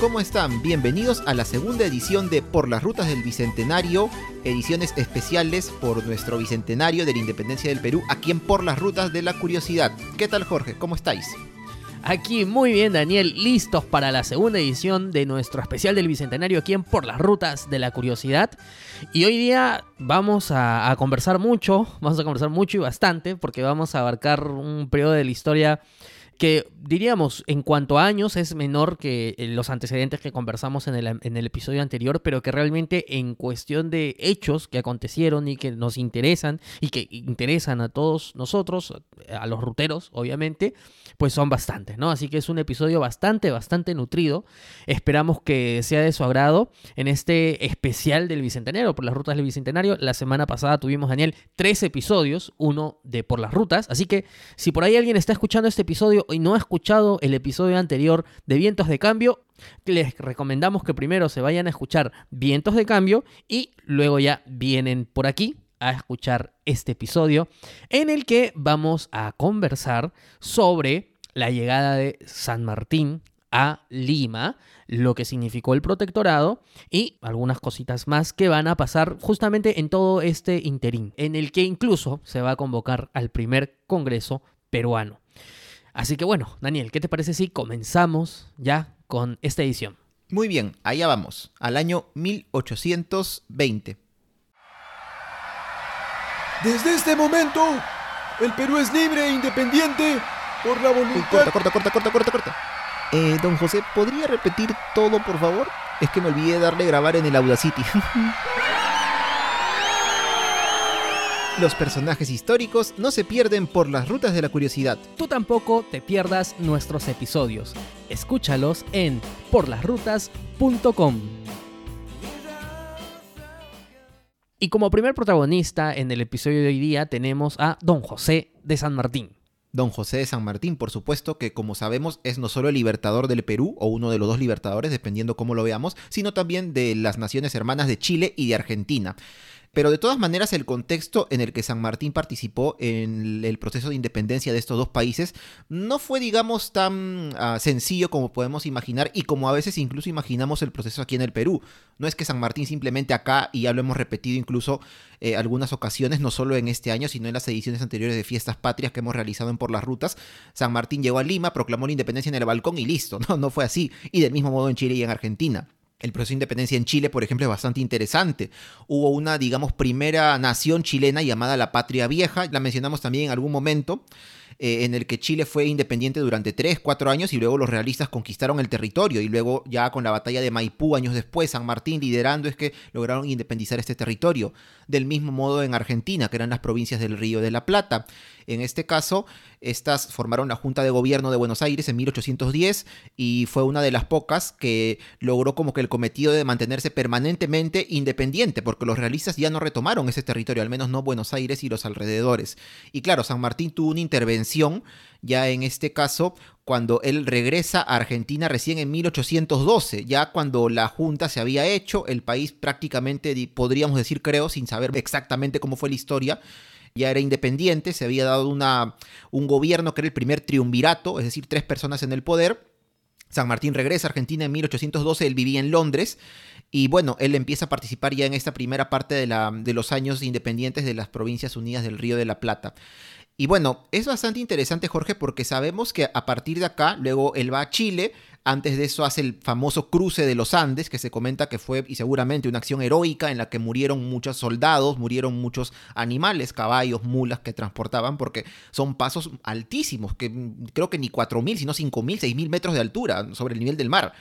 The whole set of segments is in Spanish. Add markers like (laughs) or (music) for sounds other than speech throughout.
¿cómo están? Bienvenidos a la segunda edición de Por las Rutas del Bicentenario, ediciones especiales por nuestro Bicentenario de la Independencia del Perú, aquí en Por las Rutas de la Curiosidad. ¿Qué tal Jorge? ¿Cómo estáis? Aquí muy bien Daniel, listos para la segunda edición de nuestro especial del Bicentenario aquí en Por las Rutas de la Curiosidad. Y hoy día vamos a, a conversar mucho, vamos a conversar mucho y bastante, porque vamos a abarcar un periodo de la historia que diríamos en cuanto a años es menor que eh, los antecedentes que conversamos en el, en el, episodio anterior, pero que realmente en cuestión de hechos que acontecieron y que nos interesan y que interesan a todos nosotros, a los ruteros obviamente, pues son bastantes, ¿no? Así que es un episodio bastante, bastante nutrido. Esperamos que sea de su agrado en este especial del Bicentenario, por las rutas del Bicentenario. La semana pasada tuvimos, Daniel, tres episodios, uno de por las rutas, así que si por ahí alguien está escuchando este episodio, y no ha escuchado el episodio anterior de Vientos de Cambio, les recomendamos que primero se vayan a escuchar Vientos de Cambio y luego ya vienen por aquí a escuchar este episodio en el que vamos a conversar sobre la llegada de San Martín a Lima, lo que significó el protectorado y algunas cositas más que van a pasar justamente en todo este interín, en el que incluso se va a convocar al primer Congreso peruano. Así que bueno, Daniel, ¿qué te parece si comenzamos ya con esta edición? Muy bien, allá vamos, al año 1820. Desde este momento, el Perú es libre e independiente por la voluntad... Corta, corta, corta, corta, corta, corta. Eh, don José, ¿podría repetir todo, por favor? Es que me olvidé darle grabar en el Audacity. (laughs) Los personajes históricos no se pierden por las rutas de la curiosidad. Tú tampoco te pierdas nuestros episodios. Escúchalos en porlasrutas.com. Y como primer protagonista en el episodio de hoy día tenemos a Don José de San Martín. Don José de San Martín, por supuesto, que como sabemos es no solo el libertador del Perú, o uno de los dos libertadores, dependiendo cómo lo veamos, sino también de las naciones hermanas de Chile y de Argentina. Pero de todas maneras el contexto en el que San Martín participó en el proceso de independencia de estos dos países no fue, digamos, tan uh, sencillo como podemos imaginar y como a veces incluso imaginamos el proceso aquí en el Perú. No es que San Martín simplemente acá, y ya lo hemos repetido incluso eh, algunas ocasiones, no solo en este año, sino en las ediciones anteriores de Fiestas Patrias que hemos realizado en Por las Rutas, San Martín llegó a Lima, proclamó la independencia en el balcón y listo, (laughs) no, no fue así. Y del mismo modo en Chile y en Argentina. El proceso de independencia en Chile, por ejemplo, es bastante interesante. Hubo una, digamos, primera nación chilena llamada la Patria Vieja, la mencionamos también en algún momento, eh, en el que Chile fue independiente durante 3, 4 años y luego los realistas conquistaron el territorio y luego ya con la batalla de Maipú años después, San Martín liderando es que lograron independizar este territorio. Del mismo modo en Argentina, que eran las provincias del Río de la Plata. En este caso, estas formaron la Junta de Gobierno de Buenos Aires en 1810 y fue una de las pocas que logró como que el cometido de mantenerse permanentemente independiente, porque los realistas ya no retomaron ese territorio, al menos no Buenos Aires y los alrededores. Y claro, San Martín tuvo una intervención ya en este caso cuando él regresa a Argentina recién en 1812, ya cuando la Junta se había hecho, el país prácticamente, podríamos decir creo, sin saber exactamente cómo fue la historia, ya era independiente, se había dado una, un gobierno que era el primer triunvirato, es decir, tres personas en el poder. San Martín regresa a Argentina en 1812, él vivía en Londres y bueno, él empieza a participar ya en esta primera parte de, la, de los años independientes de las Provincias Unidas del Río de la Plata. Y bueno, es bastante interesante Jorge porque sabemos que a partir de acá, luego él va a Chile, antes de eso hace el famoso cruce de los Andes, que se comenta que fue y seguramente una acción heroica en la que murieron muchos soldados, murieron muchos animales, caballos, mulas que transportaban, porque son pasos altísimos, que creo que ni 4.000, sino 5.000, 6.000 metros de altura sobre el nivel del mar.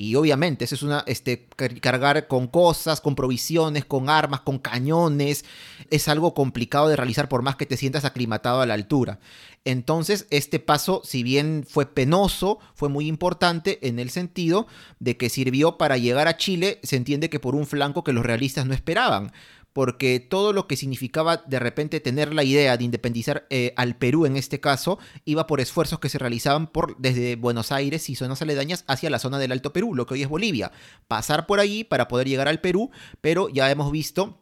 Y obviamente, eso es una, este, cargar con cosas, con provisiones, con armas, con cañones, es algo complicado de realizar por más que te sientas aclimatado a la altura. Entonces, este paso, si bien fue penoso, fue muy importante en el sentido de que sirvió para llegar a Chile, se entiende que por un flanco que los realistas no esperaban porque todo lo que significaba de repente tener la idea de independizar eh, al Perú en este caso iba por esfuerzos que se realizaban por, desde Buenos Aires y zonas aledañas hacia la zona del Alto Perú, lo que hoy es Bolivia. Pasar por allí para poder llegar al Perú, pero ya hemos visto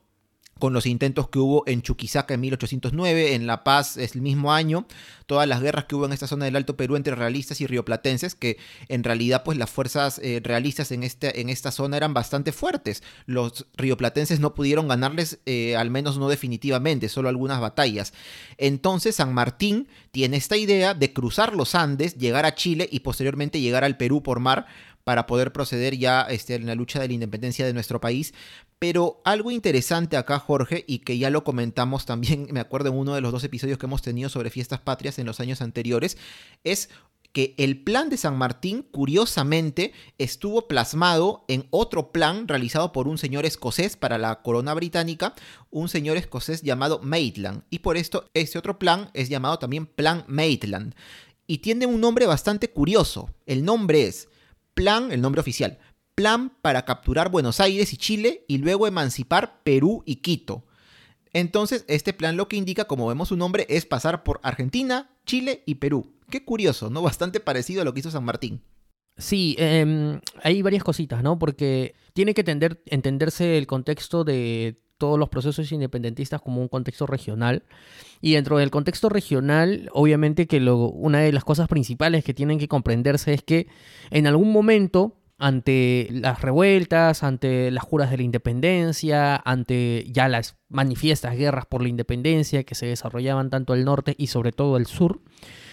con los intentos que hubo en Chuquisaca en 1809, en La Paz es el mismo año, todas las guerras que hubo en esta zona del Alto Perú entre realistas y rioplatenses, que en realidad pues las fuerzas eh, realistas en, este, en esta zona eran bastante fuertes. Los rioplatenses no pudieron ganarles, eh, al menos no definitivamente, solo algunas batallas. Entonces San Martín tiene esta idea de cruzar los Andes, llegar a Chile y posteriormente llegar al Perú por mar para poder proceder ya este, en la lucha de la independencia de nuestro país. Pero algo interesante acá, Jorge, y que ya lo comentamos también, (laughs) me acuerdo en uno de los dos episodios que hemos tenido sobre fiestas patrias en los años anteriores, es que el plan de San Martín, curiosamente, estuvo plasmado en otro plan realizado por un señor escocés para la corona británica, un señor escocés llamado Maitland. Y por esto, este otro plan es llamado también Plan Maitland. Y tiene un nombre bastante curioso. El nombre es Plan, el nombre oficial, Plan para capturar Buenos Aires y Chile y luego emancipar Perú y Quito. Entonces, este plan lo que indica, como vemos su nombre, es pasar por Argentina, Chile y Perú. Qué curioso, ¿no? Bastante parecido a lo que hizo San Martín. Sí, em, hay varias cositas, ¿no? Porque tiene que entenderse el contexto de todos los procesos independentistas como un contexto regional. Y dentro del contexto regional, obviamente que lo, una de las cosas principales que tienen que comprenderse es que en algún momento, ante las revueltas, ante las juras de la independencia, ante ya las manifiestas guerras por la independencia que se desarrollaban tanto al norte y sobre todo al sur,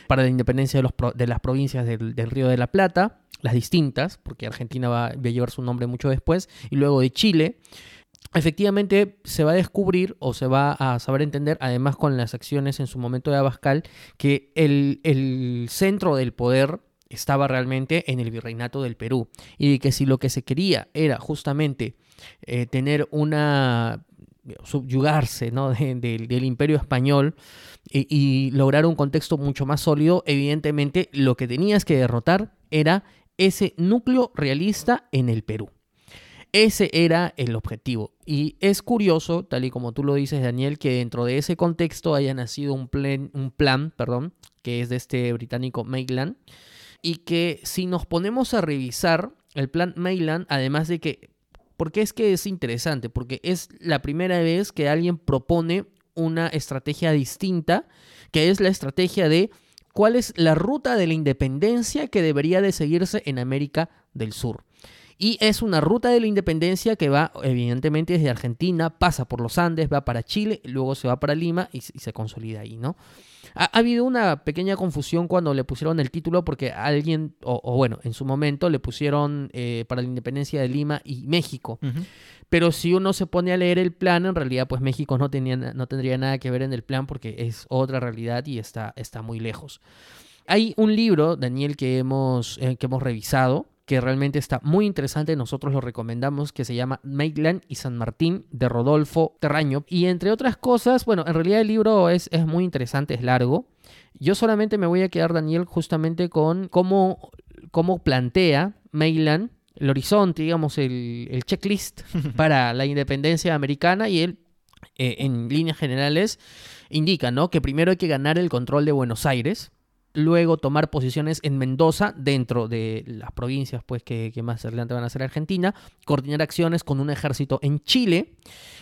para la independencia de, los, de las provincias del, del Río de la Plata, las distintas, porque Argentina va, va a llevar su nombre mucho después, y luego de Chile, efectivamente se va a descubrir o se va a saber entender, además con las acciones en su momento de Abascal, que el, centro del poder estaba realmente en el virreinato del Perú y que si lo que se quería era justamente eh, tener una subyugarse ¿no? (laughs) del imperio español y, y, lograr un contexto mucho más sólido, evidentemente lo que tenías que derrotar era ese núcleo realista en el Perú. Ese era el objetivo. Y es curioso, tal y como tú lo dices, Daniel, que dentro de ese contexto haya nacido un, plan, un plan perdón, que es de este británico Maitland, y que si nos ponemos a revisar el plan Maitland, además de que, porque es que es interesante, porque es la primera vez que alguien propone una estrategia distinta, que es la estrategia de cuál es la ruta de la independencia que debería de seguirse en América del Sur. Y es una ruta de la independencia que va, evidentemente, desde Argentina, pasa por los Andes, va para Chile, luego se va para Lima y, se consolida ahí, ¿no? Ha, habido una pequeña confusión cuando le pusieron el título porque alguien, o, bueno, en su momento le pusieron eh, para la independencia de Lima y México. Pero si uno se pone a leer el plan, en realidad, pues México no, tenía, no tendría nada que ver en el plan porque es otra realidad y está, está muy lejos. Hay un libro, Daniel, que hemos, eh, que hemos revisado, que realmente está muy interesante, nosotros lo recomendamos, que se llama Maitland y San Martín de Rodolfo Terraño. Y entre otras cosas, bueno, en realidad el libro es, es muy interesante, es largo. Yo solamente me voy a quedar, Daniel, justamente con cómo, cómo plantea Maitland el horizonte, digamos, el, checklist (laughs) para la independencia americana y él, eh, en líneas generales, indica, ¿no? Que primero hay que ganar el control de Buenos Aires, luego tomar posiciones en Mendoza, dentro de las provincias pues, que, más adelante van a ser Argentina, coordinar acciones con un ejército en Chile,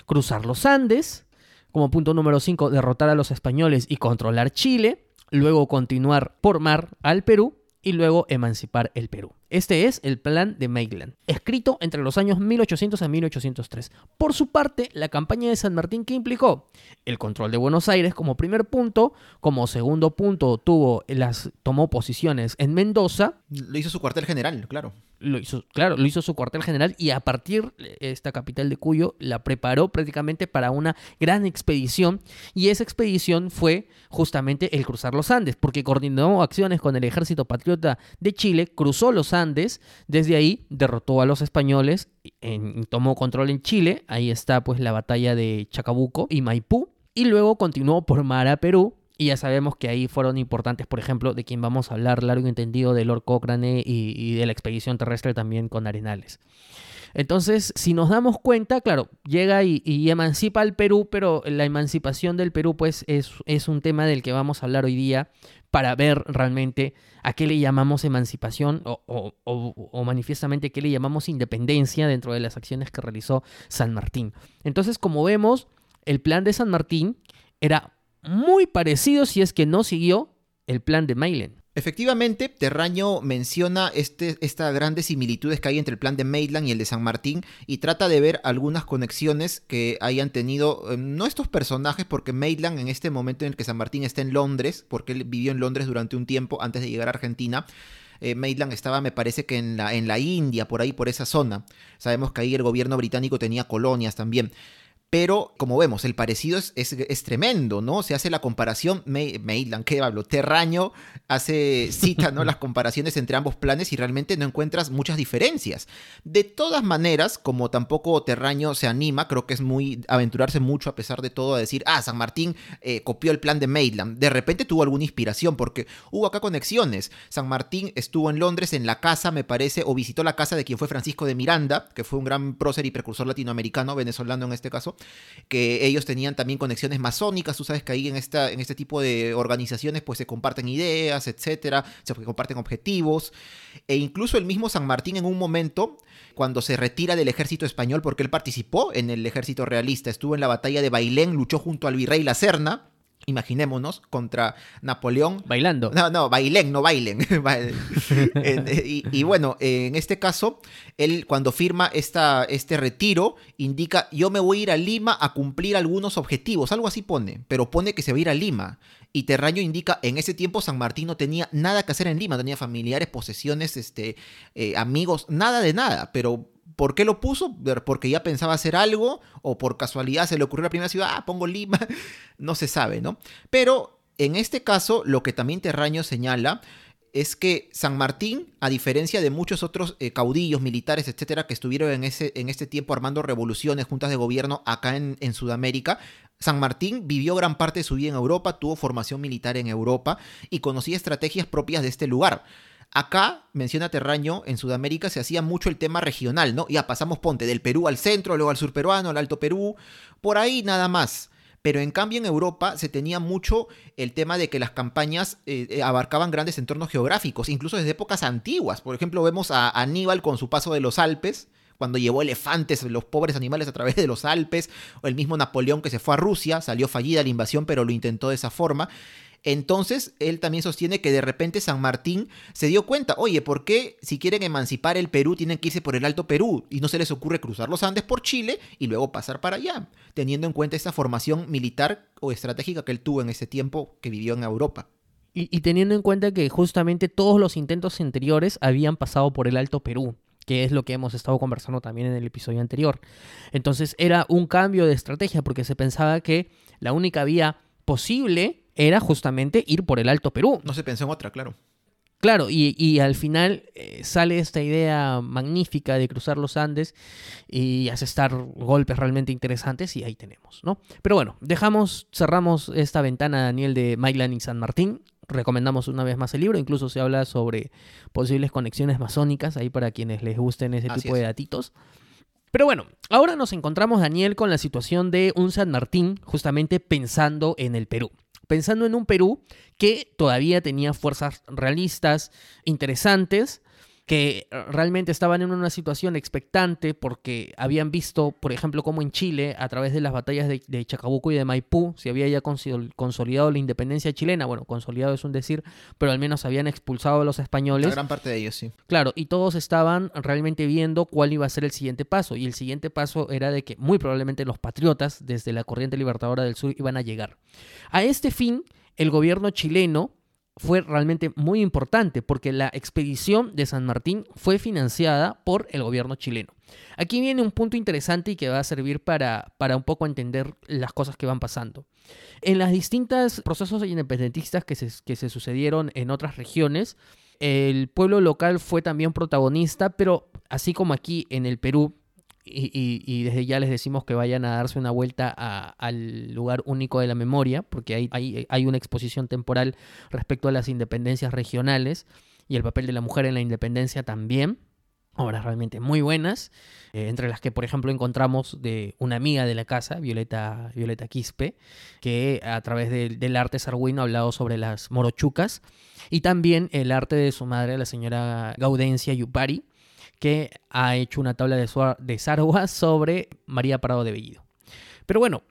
cruzar los Andes, como punto número 5, derrotar a los españoles y controlar Chile, luego continuar por mar al Perú y luego emancipar el Perú. Este es el plan de Maitland, escrito entre los años 1800 a 1803. Por su parte, la campaña de San Martín, ¿qué implicó? El control de Buenos Aires como primer punto, como segundo punto tuvo las, tomó posiciones en Mendoza. Lo hizo su cuartel general, claro. Lo hizo, claro, lo hizo su cuartel general y a partir de esta capital de Cuyo la preparó prácticamente para una gran expedición y esa expedición fue justamente el cruzar los Andes, porque coordinó acciones con el ejército patriota de Chile, cruzó los Andes, desde ahí derrotó a los españoles, en, tomó control en Chile, ahí está pues la batalla de Chacabuco y Maipú, y luego continuó por mar a Perú, y ya sabemos que ahí fueron importantes, por ejemplo, de quien vamos a hablar largo y entendido, de Lord Cochrane y, de la expedición terrestre también con Arenales. Entonces, si nos damos cuenta, claro, llega y, emancipa al Perú, pero la emancipación del Perú, pues, es, es, un tema del que vamos a hablar hoy día para ver realmente a qué le llamamos emancipación o, manifiestamente qué le llamamos independencia dentro de las acciones que realizó San Martín. Entonces, como vemos, el plan de San Martín era muy parecido, si es que no siguió, el plan de Maitland. Efectivamente, Terraño menciona este, estas grandes similitudes que hay entre el plan de Maitland y el de San Martín y trata de ver algunas conexiones que hayan tenido, eh, no estos personajes, porque Maitland en este momento en el que San Martín está en Londres, porque él vivió en Londres durante un tiempo antes de llegar a Argentina, eh, Maitland estaba, me parece que en la, en la India, por ahí, por esa zona. Sabemos que ahí el gobierno británico tenía colonias también. Pero, como vemos, el parecido es, es, tremendo, ¿no? Se hace la comparación, Maitland, ¿qué hablo? Terraño hace, cita, ¿no? Las (laughs) comparaciones entre ambos planes y realmente no encuentras muchas diferencias. De todas maneras, como tampoco Terraño se anima, creo que es muy aventurarse mucho a pesar de todo a decir, ah, San Martín eh, copió el plan de Maitland. De repente tuvo alguna inspiración porque hubo acá conexiones. San Martín estuvo en Londres en la casa, me parece, o visitó la casa de quien fue Francisco de Miranda, que fue un gran prócer y precursor latinoamericano, venezolano en este caso que ellos tenían también conexiones masónicas, tú sabes que ahí en, esta, en este tipo de organizaciones pues se comparten ideas, etcétera, se comparten objetivos, e incluso el mismo San Martín en un momento, cuando se retira del ejército español, porque él participó en el ejército realista, estuvo en la batalla de Bailén, luchó junto al virrey La Serna, imaginémonos, contra Napoleón. Bailando. No, no, bailen, no bailen. (laughs) (laughs) y, bueno, en este caso, él cuando firma esta, este retiro, indica, yo me voy a ir a Lima a cumplir algunos objetivos, algo así pone, pero pone que se va a ir a Lima. Y Terraño indica, en ese tiempo San Martín no tenía nada que hacer en Lima, tenía familiares, posesiones, este, eh, amigos, nada de nada, pero ¿Por qué lo puso? ¿Porque ya pensaba hacer algo? ¿O por casualidad se le ocurrió la primera ciudad? Ah, pongo Lima. (laughs) no se sabe, ¿no? Pero en este caso, lo que también Terraño señala es que San Martín, a diferencia de muchos otros eh, caudillos militares, etcétera, que estuvieron en, ese, en este tiempo armando revoluciones, juntas de gobierno acá en, en Sudamérica, San Martín vivió gran parte de su vida en Europa, tuvo formación militar en Europa y conocía estrategias propias de este lugar. Acá, menciona Terraño, en Sudamérica se hacía mucho el tema regional, ¿no? Ya pasamos, ponte, del Perú al centro, luego al sur peruano, al Alto Perú, por ahí nada más. Pero en cambio en Europa se tenía mucho el tema de que las campañas eh, eh, abarcaban grandes entornos geográficos, incluso desde épocas antiguas. Por ejemplo, vemos a Aníbal con su paso de los Alpes, cuando llevó elefantes, los pobres animales a través de los Alpes, o el mismo Napoleón que se fue a Rusia, salió fallida la invasión, pero lo intentó de esa forma. Entonces, él también sostiene que de repente San Martín se dio cuenta, oye, ¿por qué si quieren emancipar el Perú tienen que irse por el Alto Perú? Y no se les ocurre cruzar los Andes por Chile y luego pasar para allá, teniendo en cuenta esa formación militar o estratégica que él tuvo en ese tiempo que vivió en Europa. Y, teniendo en cuenta que justamente todos los intentos anteriores habían pasado por el Alto Perú que es lo que hemos estado conversando también en el episodio anterior. Entonces era un cambio de estrategia porque se pensaba que la única vía posible era justamente ir por el Alto Perú. No se pensó en otra, claro. Claro, y, al final eh, sale esta idea magnífica de cruzar los Andes y asestar golpes realmente interesantes y ahí tenemos, ¿no? Pero bueno, dejamos, cerramos esta ventana, Daniel, de Maitland y San Martín. Recomendamos una vez más el libro, incluso se habla sobre posibles conexiones masónicas, ahí para quienes les gusten ese tipo de datitos. Pero bueno, ahora nos encontramos, Daniel, con la situación de un San Martín, justamente pensando en el Perú pensando en un Perú que todavía tenía fuerzas realistas interesantes, que realmente estaban en una situación expectante porque habían visto, por ejemplo, como en Chile, a través de las batallas de, Chacabuco y de Maipú, se había ya consolidado la independencia chilena. Bueno, consolidado es un decir, pero al menos habían expulsado a los españoles. La gran parte de ellos, sí. Claro, y todos estaban realmente viendo cuál iba a ser el siguiente paso. Y el siguiente paso era de que muy probablemente los patriotas, desde la corriente libertadora del sur, iban a llegar. A este fin, el gobierno chileno fue realmente muy importante porque la expedición de San Martín fue financiada por el gobierno chileno. Aquí viene un punto interesante y que va a servir para, para un poco entender las cosas que van pasando. En los distintos procesos independentistas que se, que se sucedieron en otras regiones, el pueblo local fue también protagonista, pero así como aquí en el Perú y, desde ya les decimos que vayan a darse una vuelta al lugar único de la memoria, porque hay, hay, hay, una exposición temporal respecto a las independencias regionales y el papel de la mujer en la independencia también. Obras realmente muy buenas, eh, entre las que por ejemplo encontramos de una amiga de la casa, Violeta, Violeta Quispe, que a través del arte sarguino ha hablado sobre las morochucas, y también el arte de su madre, la señora Gaudencia Yupari, que ha hecho una tabla de, de (laughs) sobre María Parado de Bellido. Pero bueno,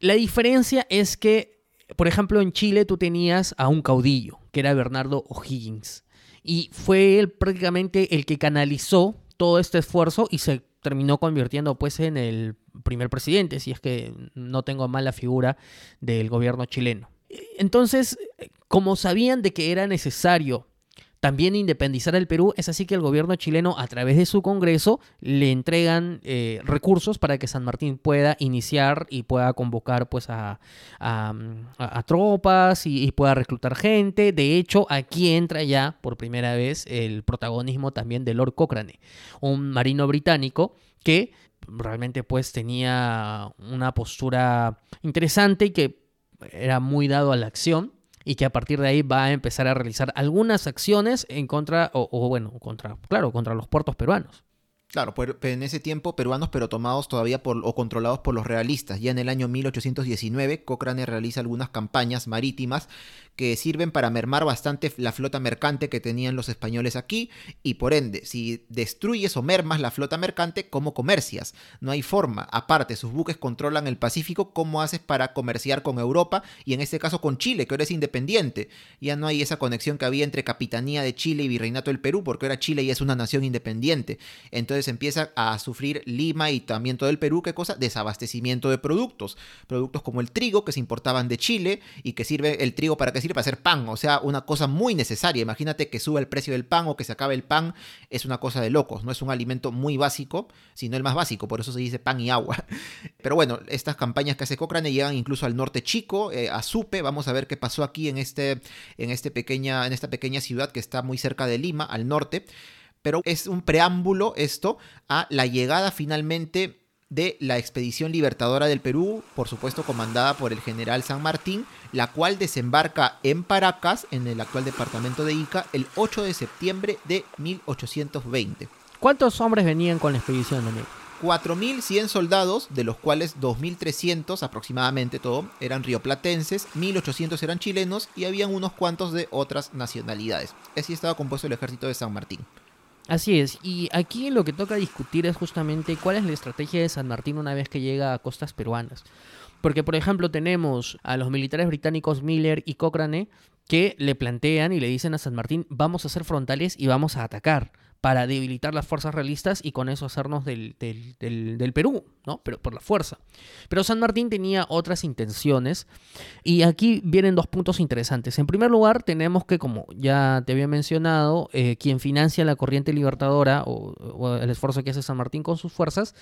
La diferencia es que, por ejemplo, en Chile tú tenías a un caudillo, que era Bernardo O'Higgins, y fue él prácticamente el que canalizó todo este esfuerzo y se terminó convirtiendo pues en el primer presidente, si es que no tengo mal la figura del gobierno chileno. Entonces, como sabían de que era necesario también independizar el Perú, es así que el gobierno chileno, a través de su Congreso, le entregan eh, recursos para que San Martín pueda iniciar y pueda convocar pues, a, tropas y, y, pueda reclutar gente. De hecho, aquí entra ya por primera vez el protagonismo también de Lord Cochrane, un marino británico que realmente pues tenía una postura interesante y que era muy dado a la acción y que a partir de ahí va a empezar a realizar algunas acciones en contra, o, bueno, contra, claro, contra los puertos peruanos. Claro, en ese tiempo peruanos, pero tomados todavía por, o controlados por los realistas. Ya en el año 1819, Cochrane realiza algunas campañas marítimas que sirven para mermar bastante la flota mercante que tenían los españoles aquí y por ende, si destruyes o mermas la flota mercante, ¿cómo comercias? No hay forma. Aparte, sus buques controlan el Pacífico, ¿cómo haces para comerciar con Europa y en este caso con Chile, que ahora es independiente? Ya no hay esa conexión que había entre Capitanía de Chile y Virreinato del Perú, porque ahora Chile ya es una nación independiente. Entonces empieza a sufrir Lima y también todo el Perú, ¿qué cosa? Desabastecimiento de productos. Productos como el trigo que se importaban de Chile y que sirve el trigo para que para hacer pan, o sea, una cosa muy necesaria. Imagínate que suba el precio del pan o que se acabe el pan, es una cosa de locos, no es un alimento muy básico, sino el más básico, por eso se dice pan y agua. (laughs) Pero bueno, estas campañas que hace Cochrane llegan incluso al norte chico, eh, a Supe, vamos a ver qué pasó aquí en, este, en, este pequeña, en esta pequeña ciudad que está muy cerca de Lima, al norte. Pero es un preámbulo esto a la llegada finalmente de la expedición libertadora del Perú, por supuesto comandada por el general San Martín, la cual desembarca en Paracas, en el actual departamento de Ica, el 8 de septiembre de 1820. ¿Cuántos hombres venían con la expedición, Daniel? 4.100 soldados, de los cuales 2.300 aproximadamente todo eran rioplatenses, 1.800 eran chilenos y habían unos cuantos de otras nacionalidades. Así estaba compuesto el ejército de San Martín. Así es, y aquí lo que toca discutir es justamente cuál es la estrategia de San Martín una vez que llega a costas peruanas. Porque, por ejemplo, tenemos a los militares británicos Miller y Cochrane que le plantean y le dicen a San Martín, vamos a ser frontales y vamos a atacar para debilitar las fuerzas realistas y con eso hacernos del, del, Perú, ¿no? Pero por la fuerza. Pero San Martín tenía otras intenciones y aquí vienen dos puntos interesantes. En primer lugar, tenemos que, como ya te había mencionado, eh, quien financia la corriente libertadora o, o, el esfuerzo que hace San Martín con sus fuerzas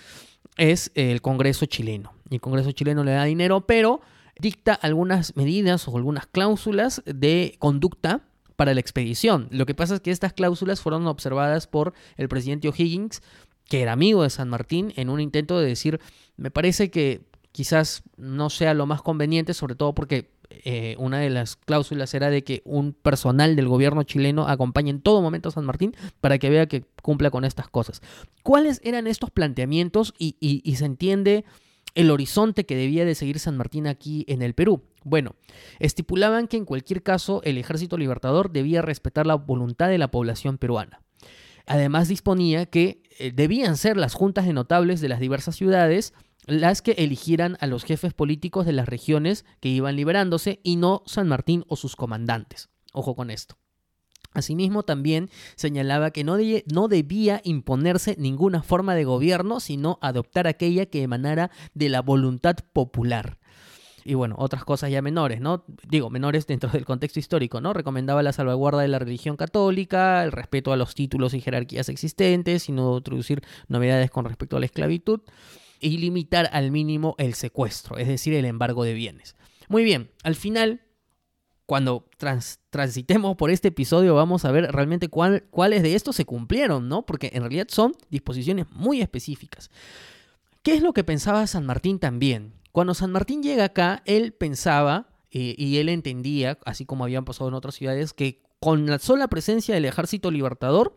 es el Congreso chileno. Y el Congreso chileno le da dinero, pero dicta algunas medidas o algunas cláusulas de conducta para la expedición. Lo que pasa es que estas cláusulas fueron observadas por el presidente O'Higgins, que era amigo de San Martín, en un intento de decir, me parece que quizás no sea lo más conveniente, sobre todo porque eh, una de las cláusulas era de que un personal del gobierno chileno acompañe en todo momento a San Martín para que vea que cumpla con estas cosas. ¿Cuáles eran estos planteamientos? y se entiende el horizonte que debía de seguir San Martín aquí en el Perú. Bueno, estipulaban que en cualquier caso el ejército libertador debía respetar la voluntad de la población peruana. Además disponía que eh, debían ser las juntas de notables de las diversas ciudades las que eligieran a los jefes políticos de las regiones que iban liberándose y no San Martín o sus comandantes. Ojo con esto. Asimismo, también señalaba que no, no, debía imponerse ninguna forma de gobierno, sino adoptar aquella que emanara de la voluntad popular. Y bueno, otras cosas ya menores, ¿no? Digo, menores dentro del contexto histórico, ¿no? Recomendaba la salvaguarda de la religión católica, el respeto a los títulos y jerarquías existentes, sino introducir novedades con respecto a la esclavitud y limitar al mínimo el secuestro, es decir, el embargo de bienes. Muy bien, al final cuando transitemos por este episodio vamos a ver realmente cuáles de estos se cumplieron, ¿no? Porque en realidad son disposiciones muy específicas. ¿Qué es lo que pensaba San Martín también? Cuando San Martín llega acá, él pensaba eh, y él entendía, así como habían pasado en otras ciudades, que con la sola presencia del ejército libertador,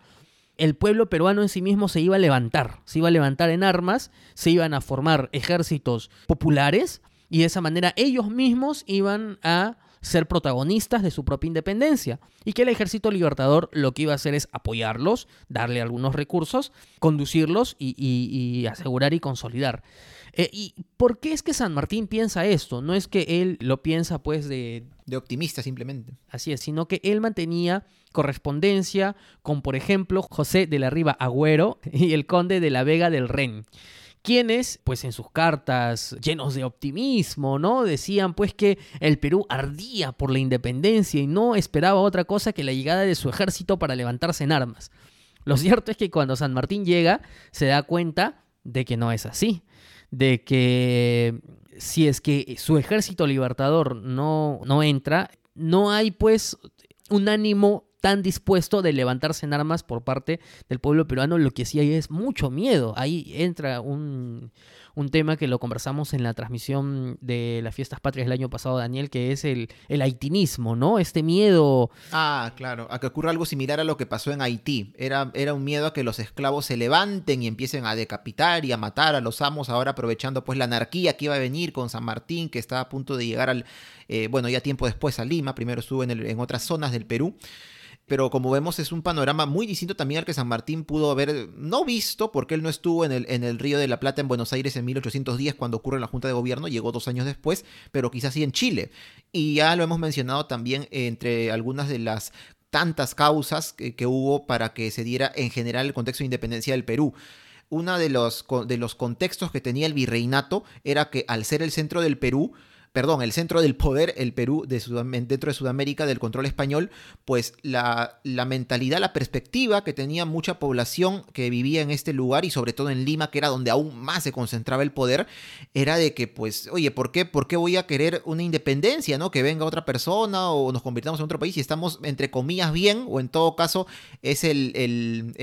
el pueblo peruano en sí mismo se iba a levantar, se iba a levantar en armas, se iban a formar ejércitos populares y de esa manera ellos mismos iban a ser protagonistas de su propia independencia y que el ejército libertador lo que iba a hacer es apoyarlos, darle algunos recursos, conducirlos y, asegurar y consolidar. Eh, ¿Y por qué es que San Martín piensa esto? No es que él lo piensa pues de... De optimista simplemente. Así es, sino que él mantenía correspondencia con, por ejemplo, José de la Riva Agüero (laughs) y el conde de la Vega del Ren quienes, pues en sus cartas llenos de optimismo, ¿no? Decían pues que el Perú ardía por la independencia y no esperaba otra cosa que la llegada de su ejército para levantarse en armas. Lo cierto es que cuando San Martín llega, se da cuenta de que no es así, de que si es que su ejército libertador no, no entra, no hay pues un ánimo tan dispuesto de levantarse en armas por parte del pueblo peruano, lo que sí hay es mucho miedo. Ahí entra un, un tema que lo conversamos en la transmisión de las fiestas patrias del año pasado, Daniel, que es el, el haitinismo, ¿no? Este miedo. Ah, claro, a que ocurra algo similar a lo que pasó en Haití. Era, era un miedo a que los esclavos se levanten y empiecen a decapitar y a matar a los amos, ahora aprovechando pues la anarquía que iba a venir con San Martín, que estaba a punto de llegar al, eh, bueno, ya tiempo después a Lima, primero estuvo en, el, en otras zonas del Perú pero como vemos es un panorama muy distinto también al que San Martín pudo haber no visto, porque él no estuvo en el, en el Río de la Plata en Buenos Aires en 1810 cuando ocurre la Junta de Gobierno, llegó dos años después, pero quizás sí en Chile. Y ya lo hemos mencionado también entre algunas de las tantas causas que, que hubo para que se diera en general el contexto de independencia del Perú uno de los, de los contextos que tenía el virreinato era que al ser el centro del Perú, perdón, el centro del poder, el Perú de dentro de Sudamérica, del control español, pues la, la, mentalidad, la perspectiva que tenía mucha población que vivía en este lugar y sobre todo en Lima, que era donde aún más se concentraba el poder, era de que, pues, oye, ¿por qué, por qué voy a querer una independencia, ¿no? Que venga otra persona o nos convirtamos en otro país y estamos, entre comillas, bien, o en todo caso, es el,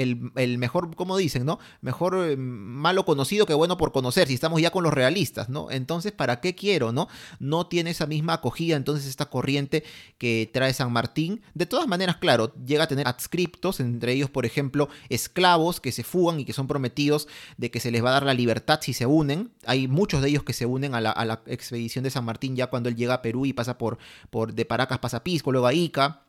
mejor, como dicen, ¿no? Mejor eh, malo conocido que bueno por conocer, si estamos ya con los realistas, ¿no? Entonces, ¿para qué quiero, ¿no? No tiene esa misma acogida entonces esta corriente que trae San Martín. De todas maneras, claro, llega a tener adscriptos, entre ellos, por ejemplo, esclavos que se fugan y que son prometidos de que se les va a dar la libertad si se unen. Hay muchos de ellos que se unen a la, expedición de San Martín ya cuando él llega a Perú y pasa por, por de Paracas pasa a Pisco, luego a Ica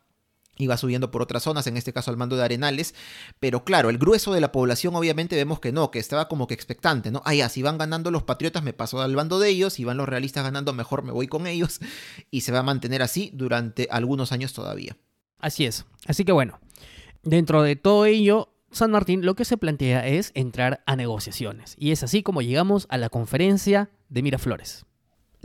iba subiendo por otras zonas, en este caso al mando de Arenales, pero claro, el grueso de la población obviamente vemos que no, que estaba como que expectante, ¿no? Ah, ya, si van ganando los patriotas me paso al bando de ellos, si van los realistas ganando mejor me voy con ellos, (laughs) y se va a mantener así durante algunos años todavía. Así es, así que bueno, dentro de todo ello, San Martín lo que se plantea es entrar a negociaciones, y es así como llegamos a la conferencia de Miraflores.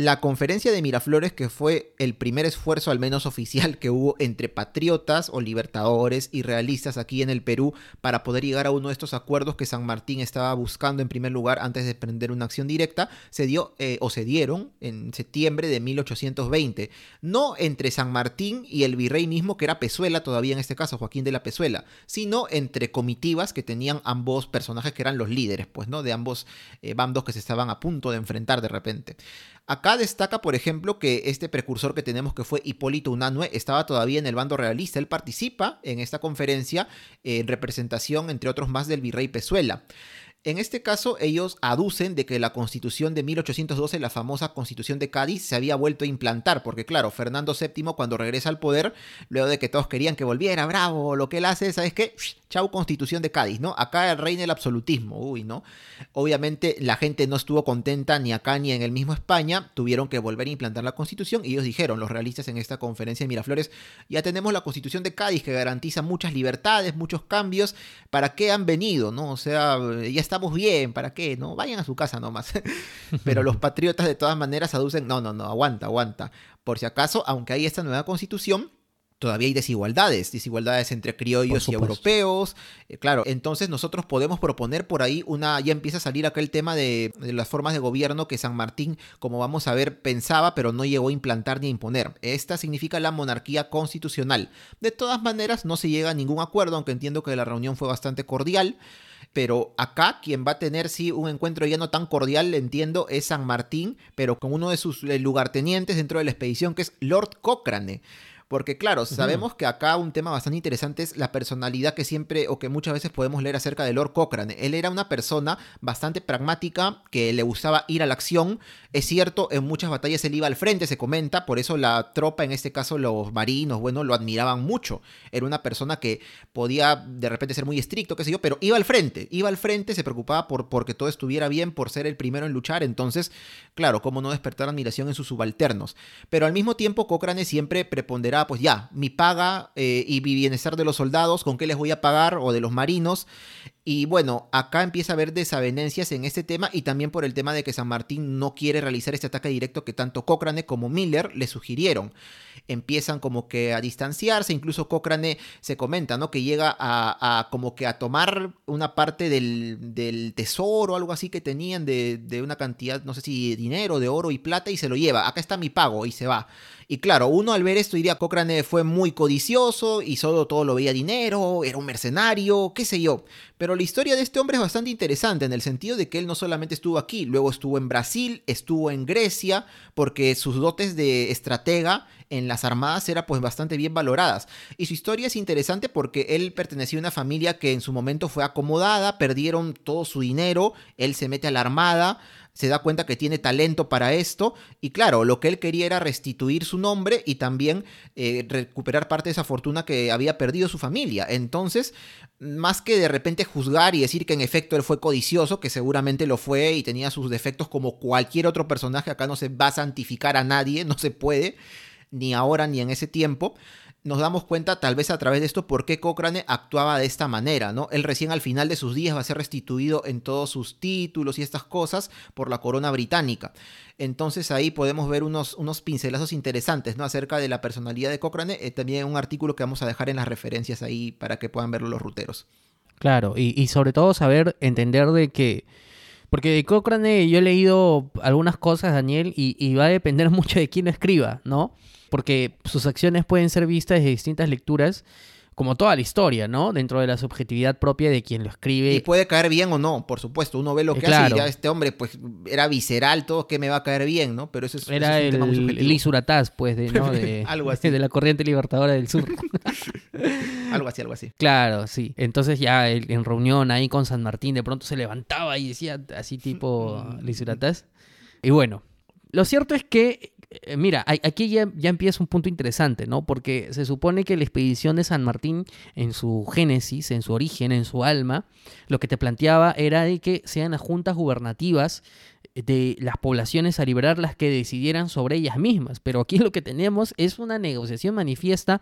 La conferencia de Miraflores, que fue el primer esfuerzo, al menos oficial, que hubo entre patriotas o libertadores y realistas aquí en el Perú para poder llegar a uno de estos acuerdos que San Martín estaba buscando en primer lugar antes de emprender una acción directa, se dio eh, o se dieron en septiembre de 1820. No entre San Martín y el virrey mismo, que era Pezuela, todavía en este caso, Joaquín de la Pezuela, sino entre comitivas que tenían ambos personajes que eran los líderes, pues, ¿no? De ambos eh, bandos que se estaban a punto de enfrentar de repente. Acá destaca, por ejemplo, que este precursor que tenemos que fue Hipólito Unanue estaba todavía en el bando realista. Él participa en esta conferencia en representación, entre otros más, del virrey Pezuela. En este caso, ellos aducen de que la constitución de 1812, la famosa constitución de Cádiz, se había vuelto a implantar, porque claro, Fernando VII cuando regresa al poder, luego de que todos querían que volviera, bravo, lo que él hace, ¿sabes qué? Chau constitución de Cádiz, ¿no? Acá reina el absolutismo, uy, ¿no? Obviamente la gente no estuvo contenta ni acá ni en el mismo España, tuvieron que volver a implantar la constitución y ellos dijeron, los realistas en esta conferencia de Miraflores, ya tenemos la constitución de Cádiz que garantiza muchas libertades, muchos cambios, ¿para qué han venido, no? O sea, ya estamos bien, ¿para qué? No, vayan a su casa nomás. (laughs) Pero los patriotas de todas maneras aducen, no, no, no, aguanta, aguanta. Por si acaso, aunque hay esta nueva constitución, todavía hay desigualdades, desigualdades entre criollos y europeos. Eh, claro, entonces nosotros podemos proponer por ahí una, ya empieza a salir acá el tema de, de, las formas de gobierno que San Martín, como vamos a ver, pensaba, pero no llegó a implantar ni a imponer. Esta significa la monarquía constitucional. De todas maneras, no se llega a ningún acuerdo, aunque entiendo que la reunión fue bastante cordial. Pero acá quien va a tener sí un encuentro ya no tan cordial, entiendo, es San Martín, pero con uno de sus eh, lugartenientes dentro de la expedición, que es Lord Cochrane. Porque claro, sabemos que acá un tema bastante interesante es la personalidad que siempre o que muchas veces podemos leer acerca de Lord Cochrane. Él era una persona bastante pragmática, que le gustaba ir a la acción. Es cierto, en muchas batallas él iba al frente, se comenta, por eso la tropa, en este caso los marinos, bueno, lo admiraban mucho. Era una persona que podía de repente ser muy estricto, qué sé yo, pero iba al frente, iba al frente, se preocupaba por porque todo estuviera bien, por ser el primero en luchar. Entonces, claro, cómo no despertar admiración en sus subalternos. Pero al mismo tiempo, Cochrane siempre preponderaba, pues ya, mi paga eh, y mi bienestar de los soldados, con qué les voy a pagar, o de los marinos. Y bueno, acá empieza a haber desavenencias en este tema y también por el tema de que San Martín no quiere realizar este ataque directo que tanto Cochrane como Miller le sugirieron. Empiezan como que a distanciarse, incluso Cochrane se comenta, ¿no? Que llega a, como que a tomar una parte del, del tesoro, algo así que tenían de, de una cantidad, no sé si dinero, de oro y plata y se lo lleva. Acá está mi pago y se va. Y claro, uno al ver esto diría, Cochrane fue muy codicioso y solo todo lo veía dinero, era un mercenario, qué sé yo. Pero la historia de este hombre es bastante interesante en el sentido de que él no solamente estuvo aquí, luego estuvo en Brasil, estuvo en Grecia, porque sus dotes de estratega en las armadas eran pues bastante bien valoradas. Y su historia es interesante porque él pertenecía a una familia que en su momento fue acomodada, perdieron todo su dinero, él se mete a la armada, se da cuenta que tiene talento para esto y claro, lo que él quería era restituir su nombre y también eh, recuperar parte de esa fortuna que había perdido su familia. Entonces, más que de repente juzgar y decir que en efecto él fue codicioso, que seguramente lo fue y tenía sus defectos como cualquier otro personaje, acá no se va a santificar a nadie, (laughs) no se puede, ni ahora ni en ese tiempo, nos damos cuenta tal vez a través de esto por qué Cochrane actuaba de esta manera, ¿no? Él recién al final de sus días va a ser restituido en todos sus títulos y estas cosas por la corona británica. Entonces ahí podemos ver unos, unos pincelazos interesantes, ¿no? Acerca de la personalidad de Cochrane, eh, también un artículo que vamos a dejar en las referencias ahí para que puedan verlo los ruteros. Claro, y, sobre todo saber entender de que... Porque de Cochrane yo he leído algunas cosas, Daniel, y, y va a depender (laughs) mucho de quién escriba, ¿no? Porque sus acciones pueden ser vistas desde distintas lecturas, como toda la historia, ¿no? Dentro de la subjetividad propia de quien lo escribe. Y puede caer bien o no, por supuesto. Uno ve lo que hace y ya este hombre, pues, era visceral, todo que me va a caer bien, ¿no? Pero eso es, era el, Lisurataz, pues, de, ¿no? de, (laughs) algo (laughs) así. de la corriente libertadora del sur. (laughs) algo así, algo así. Claro, sí. Entonces ya en reunión ahí con San Martín, de pronto se levantaba y decía así tipo Lisurataz. Y bueno, lo cierto es que eh, mira, aquí ya, ya, empieza un punto interesante, ¿no? Porque se supone que la expedición de San Martín, en su génesis, en su origen, en su alma, lo que te planteaba era de que sean las juntas gubernativas de las poblaciones a liberar las que decidieran sobre ellas mismas. Pero aquí lo que tenemos es una negociación manifiesta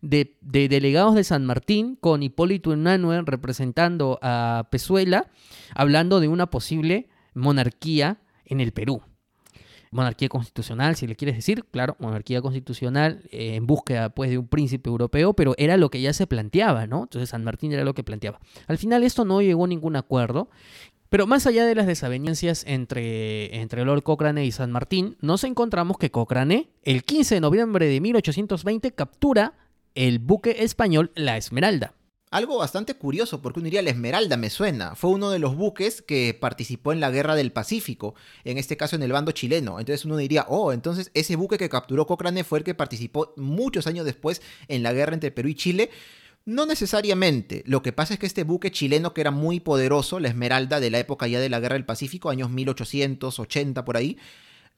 de, delegados de San Martín con Hipólito Unanue representando a Pezuela, hablando de una posible monarquía en el Perú monarquía constitucional, si le quieres decir, claro, monarquía constitucional eh, en búsqueda pues de un príncipe europeo, pero era lo que ya se planteaba, ¿no? Entonces San Martín era lo que planteaba. Al final esto no llegó a ningún acuerdo, pero más allá de las desavenencias entre, entre Lord Cochrane y San Martín, nos encontramos que Cochrane, el 15 de noviembre de 1820, captura el buque español La Esmeralda. Algo bastante curioso, porque uno diría la Esmeralda me suena. Fue uno de los buques que participó en la Guerra del Pacífico, en este caso en el bando chileno. Entonces uno diría, oh, entonces ese buque que capturó Cochrane fue el que participó muchos años después en la guerra entre Perú y Chile. No necesariamente. Lo que pasa es que este buque chileno que era muy poderoso, la Esmeralda de la época ya de la Guerra del Pacífico, años 1880 por ahí,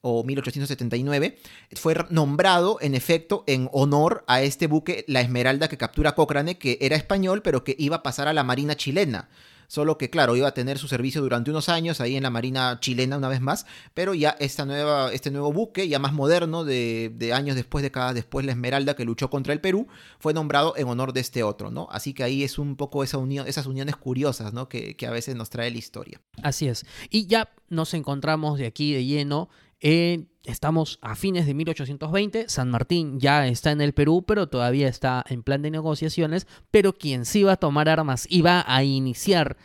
o 1879, fue nombrado en efecto en honor a este buque, la Esmeralda que captura Cochrane, que era español, pero que iba a pasar a la Marina chilena. Solo que, claro, iba a tener su servicio durante unos años ahí en la Marina chilena una vez más, pero ya esta nueva, este nuevo buque, ya más moderno, de, años después, de cada después la Esmeralda que luchó contra el Perú, fue nombrado en honor de este otro, ¿no? Así que ahí es un poco esa unión, esas uniones curiosas, ¿no? Que, que a veces nos trae la historia. Así es. Y ya nos encontramos de aquí de lleno estamos a fines de 1820, San Martín ya está en el Perú, pero todavía está en plan de negociaciones, pero quien sí va a tomar armas y va a iniciar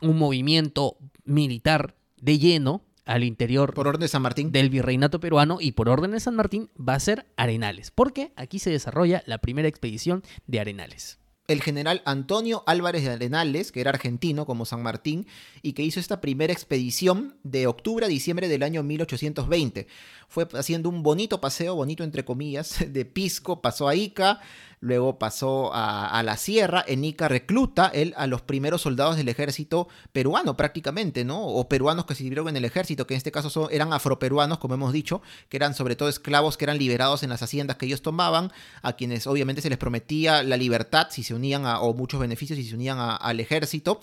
un movimiento militar de lleno al interior por orden de San Martín del virreinato peruano y por orden de San Martín va a ser Arenales, porque aquí se desarrolla la primera expedición de Arenales. El general Antonio Álvarez de Arenales, que era argentino como San Martín, y que hizo esta primera expedición de octubre a diciembre del año 1820. Fue haciendo un bonito paseo, bonito entre comillas, (laughs) de Pisco, pasó a Ica, luego pasó a, la sierra, en Ica recluta él a los primeros soldados del ejército peruano prácticamente, ¿no? O peruanos que sirvieron en el ejército, que en este caso son, eran afroperuanos, como hemos dicho, que eran sobre todo esclavos que eran liberados en las haciendas que ellos tomaban, a quienes obviamente se les prometía la libertad si se unían a, o muchos beneficios si se unían al ejército.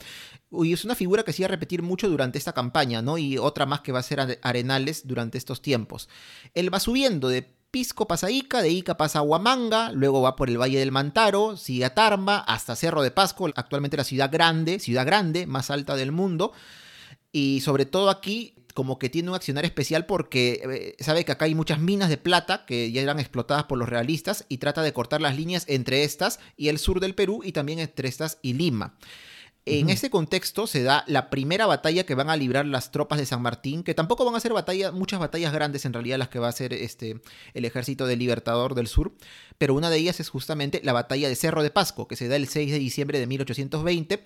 Y es una figura que se iba a repetir mucho durante esta campaña, ¿no? Y otra más que va a ser Arenales durante estos tiempos. Él va subiendo de Pisco pasa a Ica, de Ica pasa a Huamanga, luego va por el Valle del Mantaro, sigue a Tarma, hasta Cerro de Pasco, actualmente la ciudad grande, ciudad grande, más alta del mundo. Y sobre todo aquí, como que tiene un accionar especial porque eh, sabe que acá hay muchas minas de plata que ya eran explotadas por los realistas y trata de cortar las líneas entre estas y el sur del Perú y también entre estas y Lima. En ese contexto se da la primera batalla que van a librar las tropas de San Martín, que tampoco van a ser batalla, muchas batallas grandes en realidad las que va a hacer este, el ejército del Libertador del Sur, pero una de ellas es justamente la batalla de Cerro de Pasco, que se da el 6 de diciembre de 1820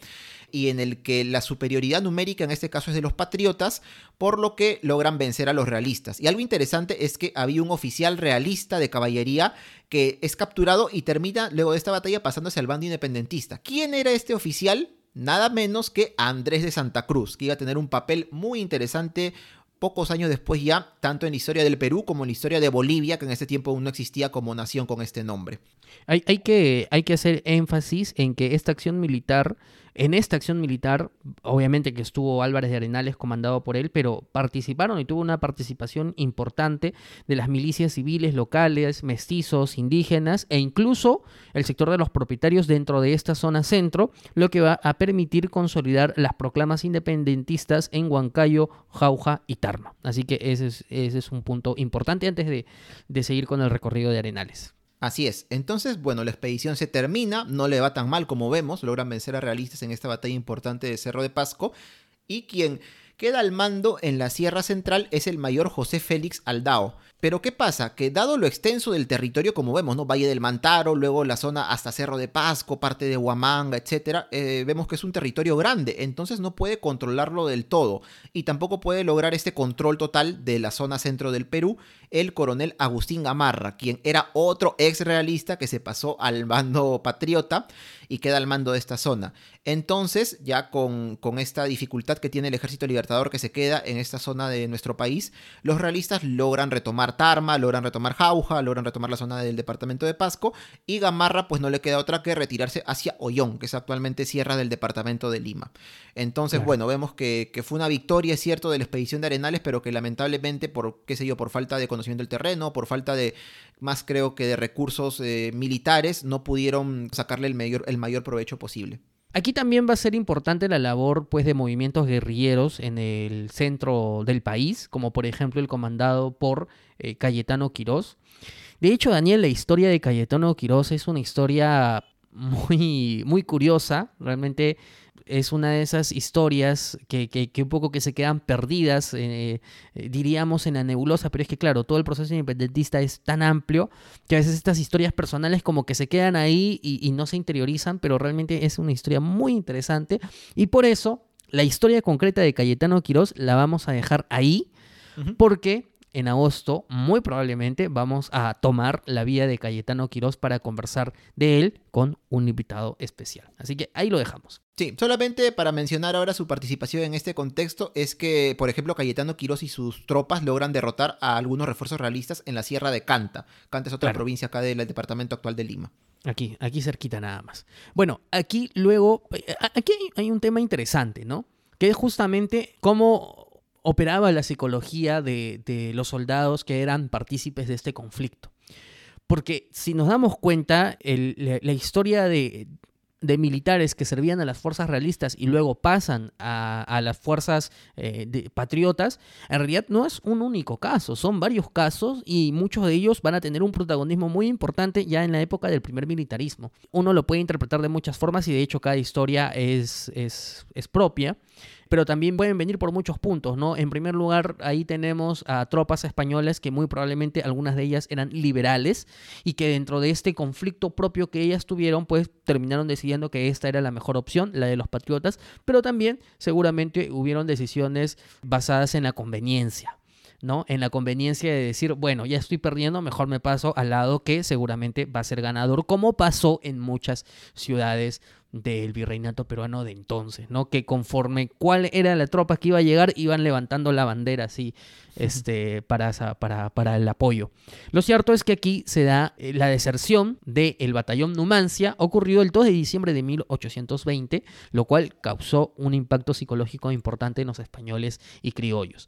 y en el que la superioridad numérica en este caso es de los patriotas, por lo que logran vencer a los realistas. Y algo interesante es que había un oficial realista de caballería que es capturado y termina luego de esta batalla pasándose al bando independentista. ¿Quién era este oficial? Nada menos que Andrés de Santa Cruz, que iba a tener un papel muy interesante pocos años después ya, tanto en la historia del Perú como en la historia de Bolivia, que en ese tiempo aún no existía como nación con este nombre. Hay, hay, que, hay que hacer énfasis en que esta acción militar en esta acción militar, obviamente que estuvo Álvarez de Arenales comandado por él, pero participaron y tuvo una participación importante de las milicias civiles locales, mestizos, indígenas e incluso el sector de los propietarios dentro de esta zona centro, lo que va a permitir consolidar las proclamas independentistas en Huancayo, Jauja y Tarma. Así que ese es, ese es un punto importante antes de, de seguir con el recorrido de Arenales. Así es. Entonces, bueno, la expedición se termina, no le va tan mal como vemos, logran vencer a realistas en esta batalla importante de Cerro de Pasco, y quien queda al mando en la Sierra Central es el mayor José Félix Aldao, pero ¿qué pasa? Que dado lo extenso del territorio, como vemos, ¿no? Valle del Mantaro, luego la zona hasta Cerro de Pasco, parte de Huamanga, etcétera, eh, vemos que es un territorio grande, entonces no puede controlarlo del todo y tampoco puede lograr este control total de la zona centro del Perú el coronel Agustín Gamarra, quien era otro ex realista que se pasó al bando patriota y queda al mando de esta zona. Entonces, ya con, con esta dificultad que tiene el ejército libertador que se queda en esta zona de nuestro país, los realistas logran retomar Tarma, logran retomar Jauja, logran retomar la zona del departamento de Pasco y Gamarra pues no le queda otra que retirarse hacia Ollón, que es actualmente sierra del departamento de Lima. Entonces, bueno, vemos que, fue una victoria, es cierto, de la expedición de Arenales, pero que lamentablemente por, qué sé yo, por falta de conocimiento del terreno, por falta de, más creo que de recursos eh, militares, no pudieron sacarle el mayor, el mayor provecho posible. Aquí también va a ser importante la labor pues, de movimientos guerrilleros en el centro del país, como por ejemplo el comandado por eh, Cayetano Quirós. De hecho, Daniel, la historia de Cayetano Quirós es una historia muy, muy curiosa. Realmente es una de esas historias que, que, un poco que se quedan perdidas, eh, eh, diríamos, en la nebulosa, pero es que claro, todo el proceso independentista es tan amplio que a veces estas historias personales como que se quedan ahí y, no se interiorizan, pero realmente es una historia muy interesante. Y por eso la historia concreta de Cayetano Quirós la vamos a dejar ahí, porque en agosto, muy probablemente vamos a tomar la vía de Cayetano Quirós para conversar de él con un invitado especial. Así que ahí lo dejamos. Sí, solamente para mencionar ahora su participación en este contexto es que, por ejemplo, Cayetano Quirós y sus tropas logran derrotar a algunos refuerzos realistas en la sierra de Canta. Canta es otra provincia acá del departamento actual de Lima. Aquí, aquí cerquita nada más. Bueno, aquí luego, eh, aquí hay un tema interesante, ¿no? Que es justamente cómo operaba la psicología de, los soldados que eran partícipes de este conflicto. Porque si nos damos cuenta, la, historia de, militares que servían a las fuerzas realistas y luego pasan a, las fuerzas eh, patriotas, en realidad no es un único caso, son varios casos y muchos de ellos van a tener un protagonismo muy importante ya en la época del primer militarismo. Uno lo puede interpretar de muchas formas y de hecho cada historia es propia. Pero también pueden venir por muchos puntos, ¿no? En primer lugar, ahí tenemos a tropas españolas que muy probablemente algunas de ellas eran liberales y que dentro de este conflicto propio que ellas tuvieron, pues terminaron decidiendo que esta era la mejor opción, la de los patriotas, pero también seguramente hubieron decisiones basadas en la conveniencia. ¿no? En la conveniencia de decir, bueno, ya estoy perdiendo, mejor me paso al lado que seguramente va a ser ganador, como pasó en muchas ciudades del virreinato peruano de entonces, ¿no? Que conforme cuál era la tropa que iba a llegar, iban levantando la bandera así, este, para, para, para el apoyo. Lo cierto es que aquí se da eh, la deserción del batallón Numancia, ocurrido el 2 de diciembre de 1820, lo cual causó un impacto psicológico importante en los españoles y criollos.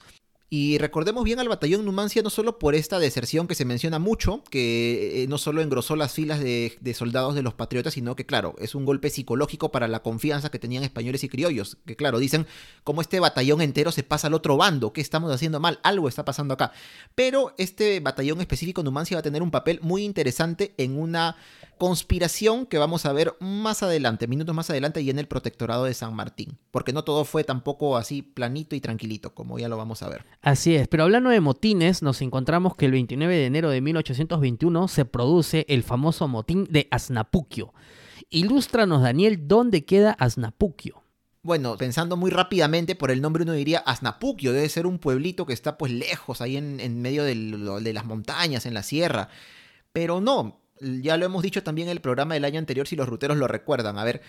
Y recordemos bien al batallón Numancia no solo por esta deserción que se menciona mucho, que eh, no solo engrosó las filas de, soldados de los patriotas, sino que claro, es un golpe psicológico para la confianza que tenían españoles y criollos, que claro, dicen, como este batallón entero se pasa al otro bando, ¿qué estamos haciendo mal? Algo está pasando acá. Pero este batallón específico Numancia va a tener un papel muy interesante en una conspiración que vamos a ver más adelante, minutos más adelante y en el protectorado de San Martín, porque no todo fue tampoco así planito y tranquilito, como ya lo vamos a ver. Así es, pero hablando de motines, nos encontramos que el 29 de enero de 1821 se produce el famoso motín de Asnapuquio. Ilústranos, Daniel, ¿dónde queda Asnapuquio? Bueno, pensando muy rápidamente por el nombre uno diría Asnapuquio, debe ser un pueblito que está pues lejos, ahí en, en medio de las montañas, en la sierra. Pero no, ya lo hemos dicho también en el programa del año anterior, si los ruteros lo recuerdan. A ver,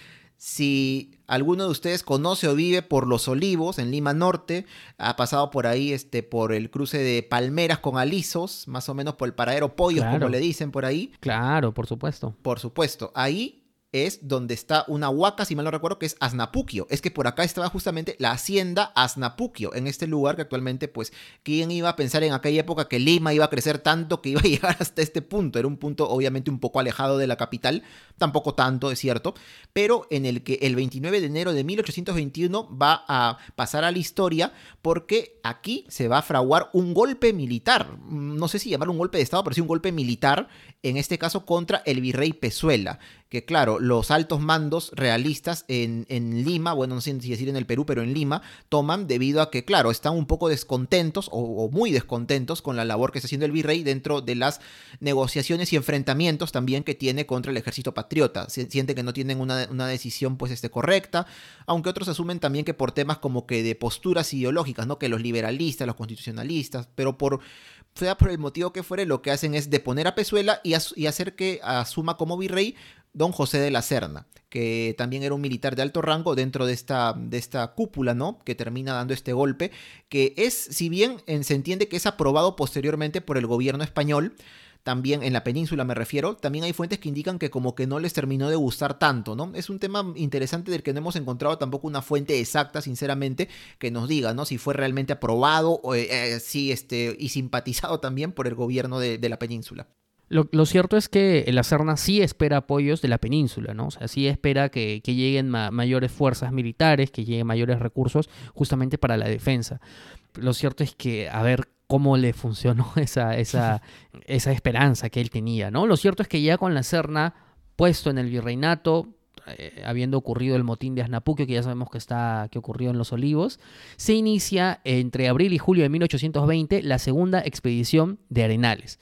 si alguno de ustedes conoce o vive por Los Olivos, en Lima Norte, ha pasado por ahí este, por el cruce de Palmeras con Alisos, más o menos por el paradero Pollos, como le dicen por ahí. Claro, por supuesto. Por supuesto. Ahí es donde está una huaca, si mal no recuerdo, que es Asnapuquio. Es que por acá estaba justamente la hacienda Asnapuquio, en este lugar que actualmente, pues, ¿quién iba a pensar en aquella época que Lima iba a crecer tanto que iba a (laughs) llegar hasta este punto? Era un punto obviamente un poco alejado de la capital, tampoco tanto, es cierto, pero en el que el 29 de enero de 1821 va a pasar a la historia porque aquí se va a fraguar un golpe militar, no sé si llamarlo un golpe de Estado, pero sí un golpe militar, en este caso contra el virrey Pezuela que claro, los altos mandos realistas en, Lima, bueno, no sé si decir en el Perú, pero en Lima, toman debido a que, claro, están un poco descontentos o, muy descontentos con la labor que está haciendo el virrey dentro de las negociaciones y enfrentamientos también que tiene contra el ejército patriota. Sienten que no tienen una, decisión pues este, correcta, aunque otros asumen también que por temas como que de posturas ideológicas, ¿no? Que los liberalistas, los constitucionalistas, pero por sea por el motivo que fuere, lo que hacen es deponer a Pezuela y, hacer que asuma como virrey don José de la Serna, que también era un militar de alto rango dentro de esta, de esta cúpula, ¿no? Que termina dando este golpe, que es, si bien se entiende que es aprobado posteriormente por el gobierno español, también en la península me refiero, también hay fuentes que indican que como que no les terminó de gustar tanto, ¿no? Es un tema interesante del que no hemos encontrado tampoco una fuente exacta, sinceramente, que nos diga, ¿no? Si fue realmente aprobado o, eh, eh, este, y simpatizado también por el gobierno de la península. Lo, cierto es que la Serna sí espera apoyos de la península, ¿no? O sea, sí espera que, lleguen mayores fuerzas militares, que lleguen mayores recursos justamente para la defensa. Lo cierto es que, a ver cómo le funcionó (laughs) esa, esa, esa esperanza que él tenía, ¿no? Lo cierto es que ya con la Serna puesto en el virreinato, eh, habiendo ocurrido el motín de Asnapuquio, que ya sabemos que, está, que ocurrió en Los Olivos, se inicia entre abril y julio de 1820 la segunda expedición de Arenales.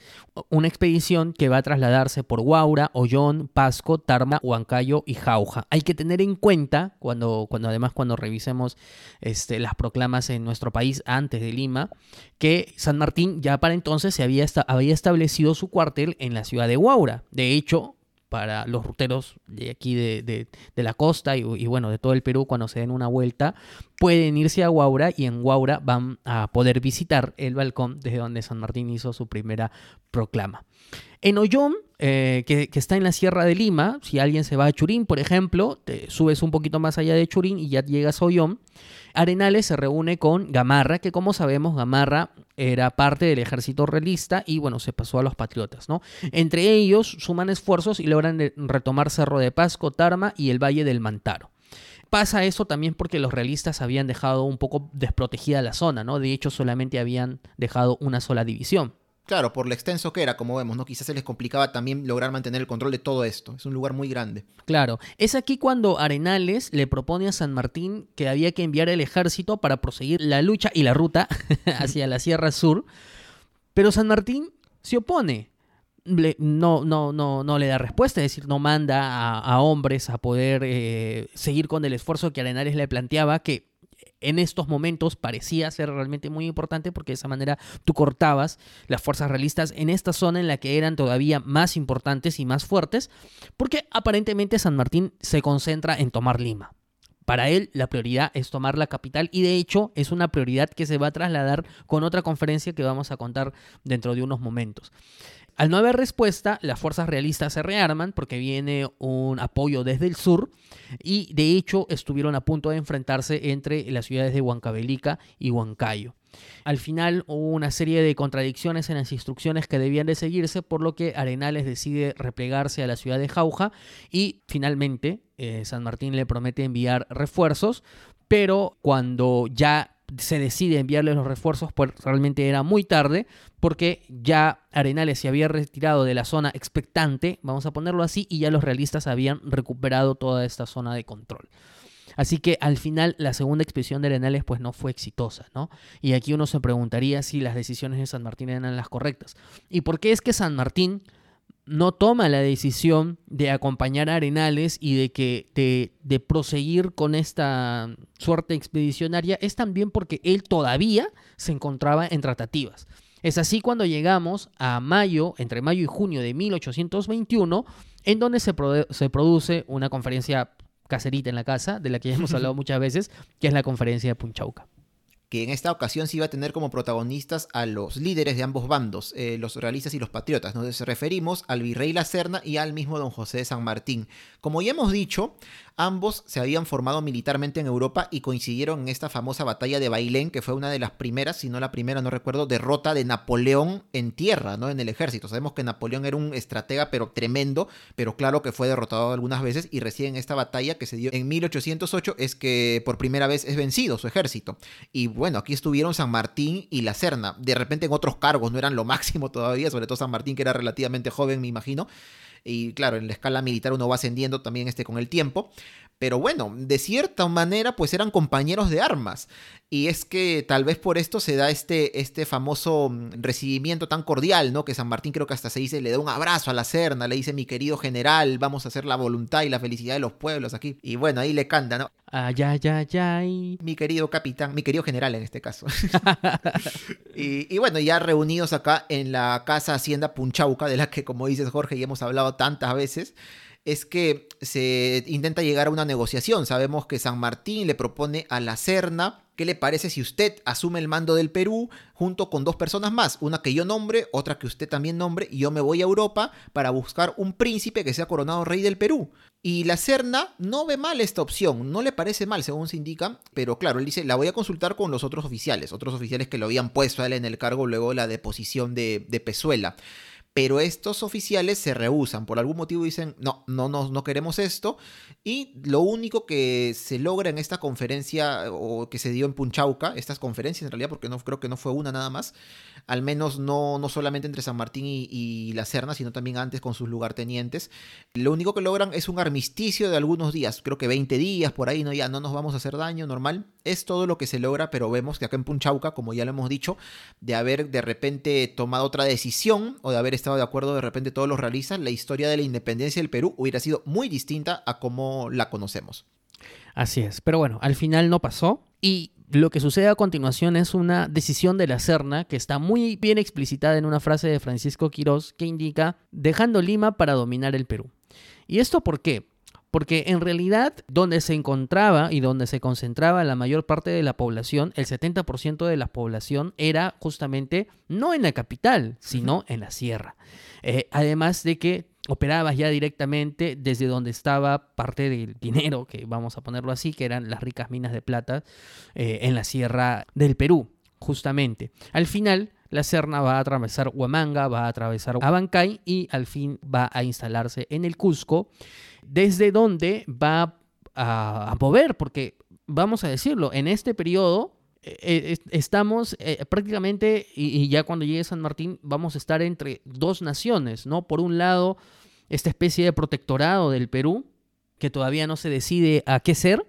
Una expedición que va a trasladarse por Guaura, Ollón, Pasco, Tarma, Huancayo y Jauja. Hay que tener en cuenta, cuando, cuando además cuando revisemos este, las proclamas en nuestro país antes de Lima, que San Martín ya para entonces se había, había establecido su cuartel en la ciudad de Guaura. De hecho, para los ruteros de aquí de, la costa y, bueno, de todo el Perú cuando se den una vuelta, pueden irse a Guaura y en Guaura van a poder visitar el balcón desde donde San Martín hizo su primera proclama. En Ollón, eh, que, está en la Sierra de Lima, si alguien se va a Churín, por ejemplo, te subes un poquito más allá de Churín y ya llegas a Ollón, Arenales se reúne con Gamarra, que como sabemos, Gamarra era parte del ejército realista y bueno, se pasó a los patriotas, ¿no? Entre ellos suman esfuerzos y logran retomar Cerro de Pasco, Tarma y el Valle del Mantaro. Pasa eso también porque los realistas habían dejado un poco desprotegida la zona, ¿no? De hecho, solamente habían dejado una sola división Claro, por lo extenso que era, como vemos, ¿no? Quizás se les complicaba también lograr mantener el control de todo esto. Es un lugar muy grande. Claro, es aquí cuando Arenales le propone a San Martín que había que enviar el ejército para proseguir la lucha y la ruta (laughs) hacia la Sierra Sur, pero San Martín se opone. no, no, no, no le da respuesta, es decir, no manda a, hombres a poder eh, seguir con el esfuerzo que Arenales le planteaba, que en estos momentos parecía ser realmente muy importante porque de esa manera tú cortabas las fuerzas realistas en esta zona en la que eran todavía más importantes y más fuertes, porque aparentemente San Martín se concentra en tomar Lima. Para él la prioridad es tomar la capital y de hecho es una prioridad que se va a trasladar con otra conferencia que vamos a contar dentro de unos momentos. Al no haber respuesta, las fuerzas realistas se rearman porque viene un apoyo desde el sur y de hecho estuvieron a punto de enfrentarse entre las ciudades de Huancavelica y Huancayo. Al final hubo una serie de contradicciones en las instrucciones que debían de seguirse, por lo que Arenales decide replegarse a la ciudad de Jauja y finalmente eh, San Martín le promete enviar refuerzos, pero cuando ya se decide enviarle los refuerzos, pues realmente era muy tarde, porque ya Arenales se había retirado de la zona expectante, vamos a ponerlo así, y ya los realistas habían recuperado toda esta zona de control. Así que al final la segunda expedición de Arenales pues no fue exitosa, ¿no? Y aquí uno se preguntaría si las decisiones de San Martín eran las correctas. ¿Y por qué es que San Martín no toma la decisión de acompañar a Arenales y de que de, proseguir con esta suerte expedicionaria es también porque él todavía se encontraba en tratativas. Es así cuando llegamos a mayo, entre mayo y junio de 1821, en donde se, se produce una conferencia caserita en la casa, de la que ya hemos (laughs) hablado muchas veces, que es la conferencia de Punchauca que en esta ocasión se iba a tener como protagonistas a los líderes de ambos bandos, eh, los realistas y los patriotas. Nos referimos al virrey La Serna y al mismo don José de San Martín. Como ya hemos dicho, ambos se habían formado militarmente en Europa y coincidieron en esta famosa batalla de Bailén, que fue una de las primeras, si no la primera, no recuerdo, derrota de Napoleón en tierra, ¿no? En el ejército. Sabemos que Napoleón era un estratega, pero tremendo, pero claro que fue derrotado algunas veces y recién esta batalla que se dio en 1808 es que por primera vez es vencido su ejército. Y bueno, aquí estuvieron San Martín y la Serna. De repente en otros cargos no eran lo máximo (laughs) todavía, sobre todo San Martín que era relativamente joven, me imagino. Y claro, en la escala militar uno va ascendiendo también este con el tiempo. Pero bueno, de cierta manera, pues eran compañeros de armas. Y es que tal vez por esto se da este, este famoso mm, recibimiento tan cordial, ¿no? Que San Martín creo que hasta se dice, le da un abrazo a la Serna, le dice, mi querido general, vamos a hacer la voluntad y la felicidad de los pueblos aquí. Y bueno, ahí le canta, ¿no? Ay, ay, ay, ay. Mi querido capitán, mi querido general en este caso. (laughs) y, y, bueno, ya reunidos acá en la casa Hacienda Punchauca, de la que como dices Jorge, ya hemos hablado tantas veces es que se intenta llegar a una negociación. Sabemos que San Martín le propone a la Serna, ¿qué le parece si usted asume el mando del Perú junto con dos personas más? Una que yo nombre, otra que usted también nombre, y yo me voy a Europa para buscar un príncipe que sea coronado rey del Perú. Y la Serna no ve mal esta opción, no le parece mal según se indica, pero claro, él dice, la voy a consultar con los otros oficiales, otros oficiales que lo habían puesto a él en el cargo luego de la deposición de, de Pezuela pero estos oficiales se rehusan, por algún motivo dicen, no, no, no, no queremos esto, y lo único que se logra en esta conferencia, o que se dio en Punchauca, estas conferencias en realidad, porque no creo que no fue una nada más, al menos no, no solamente entre San Martín y, la Serna, sino también antes con sus lugartenientes, lo único que logran es un armisticio de algunos días, creo que 20 días por ahí, no ya no nos vamos a hacer daño, normal, es todo lo que se logra, pero vemos que acá en Punchauca, como ya lo hemos dicho, de haber de repente tomado otra decisión, o de haber estado de acuerdo de repente todos los realistas, la historia de la independencia del Perú hubiera sido muy distinta a como la conocemos. Así es, pero bueno, al final no pasó y lo que sucede a continuación es una decisión de la Serna que está muy bien explicitada en una frase de Francisco Quirós que indica dejando Lima para dominar el Perú. ¿Y esto por qué? Porque en realidad donde se encontraba y donde se concentraba la mayor parte de la población, el 70% de la población era justamente no en la capital, sino en la sierra. Eh, además de que operabas ya directamente desde donde estaba parte del dinero, que vamos a ponerlo así, que eran las ricas minas de plata eh, en la sierra del Perú, justamente. Al final, la Serna va a atravesar Huamanga, va a atravesar Abancay y al fin va a instalarse en el Cusco desde donde va a, mover, porque vamos a decirlo, en este periodo eh, estamos eh, prácticamente, y, ya cuando llegue San Martín, vamos a estar entre dos naciones, ¿no? Por un lado, esta especie de protectorado del Perú, que todavía no se decide a qué ser,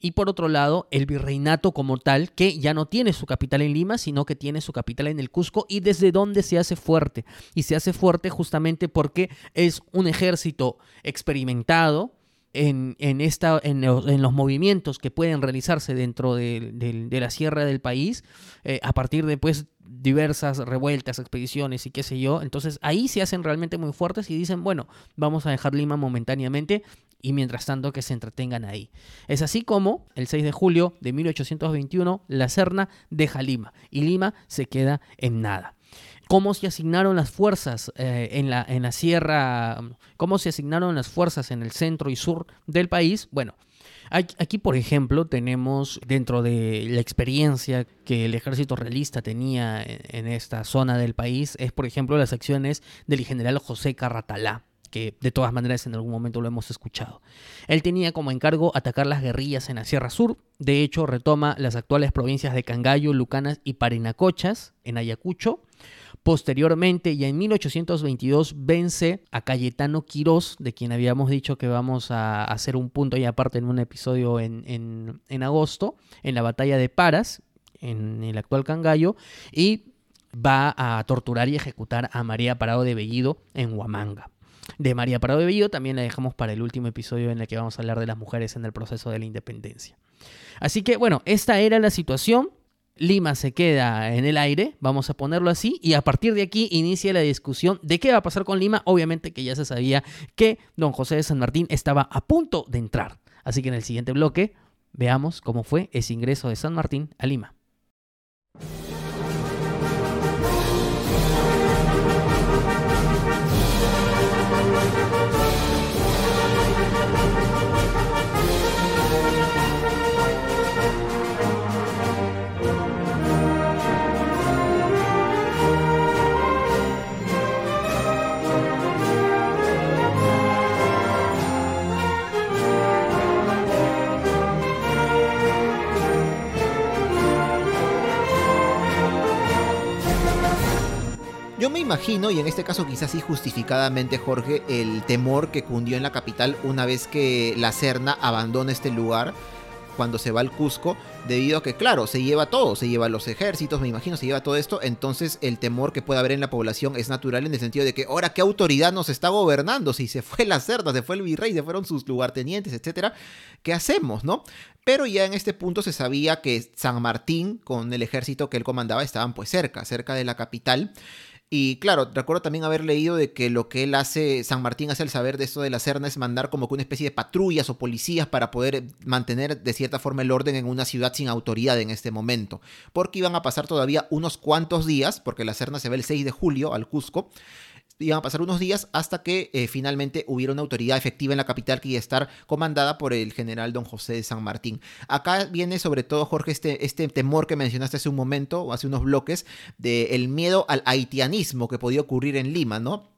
y por otro lado, el virreinato como tal, que ya no tiene su capital en Lima, sino que tiene su capital en el Cusco y desde donde se hace fuerte. Y se hace fuerte justamente porque es un ejército experimentado, en, esta, en, los, movimientos que pueden realizarse dentro de, la sierra del país, eh, a partir de pues, diversas revueltas, expediciones y qué sé yo. Entonces ahí se hacen realmente muy fuertes y dicen, bueno, vamos a dejar Lima momentáneamente y mientras tanto que se entretengan ahí. Es así como el 6 de julio de 1821 la Serna deja Lima y Lima se queda en nada cómo se asignaron las fuerzas eh, en, la, en la sierra, cómo se asignaron las fuerzas en el centro y sur del país. Bueno, aquí, por ejemplo, tenemos dentro de la experiencia que el ejército realista tenía en, esta zona del país, es por ejemplo las acciones del general José Carratalá que de todas maneras en algún momento lo hemos escuchado. Él tenía como encargo atacar las guerrillas en la Sierra Sur, de hecho retoma las actuales provincias de Cangallo, Lucanas y Parinacochas en Ayacucho, Posteriormente, ya en 1822, vence a Cayetano Quirós, de quien habíamos dicho que vamos a hacer un punto y aparte en un episodio en, agosto, en la batalla de Paras, en el actual Cangallo, y va a torturar y ejecutar a María Parado de Bellido en Huamanga. De María Parado de también la dejamos para el último episodio en el que vamos a hablar de las mujeres en el proceso de la independencia. Así que bueno, esta era la situación. Lima se queda en el aire, vamos a ponerlo así, y a partir de aquí inicia la discusión de qué va a pasar con Lima. Obviamente que ya se sabía que don José de San Martín estaba a punto de entrar. Así que en el siguiente bloque veamos cómo fue ese ingreso de San Martín a Lima. Yo me imagino, y en este caso quizás sí justificadamente, Jorge, el temor que cundió en la capital una vez que la Serna abandona este lugar cuando se va al Cusco, debido a que, claro, se lleva todo, se lleva los ejércitos, me imagino, se lleva todo esto, entonces el temor que puede haber en la población es natural en el sentido de que, ahora, ¿qué autoridad nos está gobernando? Si se fue la Serna, se fue el virrey, se fueron sus lugartenientes, etcétera, ¿qué hacemos, no? Pero ya en este punto se sabía que San Martín, con el ejército que él comandaba, estaban pues cerca, cerca de la capital. Y claro, recuerdo también haber leído de que lo que él hace, San Martín hace al saber de esto de la Serna es mandar como que una especie de patrullas o policías para poder mantener de cierta forma el orden en una ciudad sin autoridad en este momento. Porque iban a pasar todavía unos cuantos días, porque la Serna se ve el 6 de julio al Cusco, iban a pasar unos días hasta que eh, finalmente hubiera una autoridad efectiva en la capital que iba a estar comandada por el general don José de San Martín. Acá viene sobre todo, Jorge, este, este temor que mencionaste hace un momento, o hace unos bloques, del miedo al haitianismo que podía ocurrir en Lima, ¿no?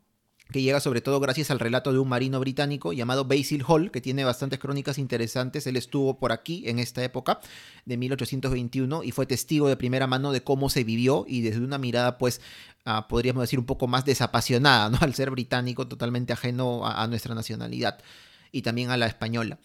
Que llega sobre todo gracias al relato de un marino británico llamado Basil Hall, que tiene bastantes crónicas interesantes. Él estuvo por aquí en esta época de 1821 y fue testigo de primera mano de cómo se vivió y desde una mirada, pues, ah, podríamos decir, un poco más desapasionada, ¿no? (laughs) Al ser británico, totalmente ajeno a, nuestra nacionalidad y también a la española.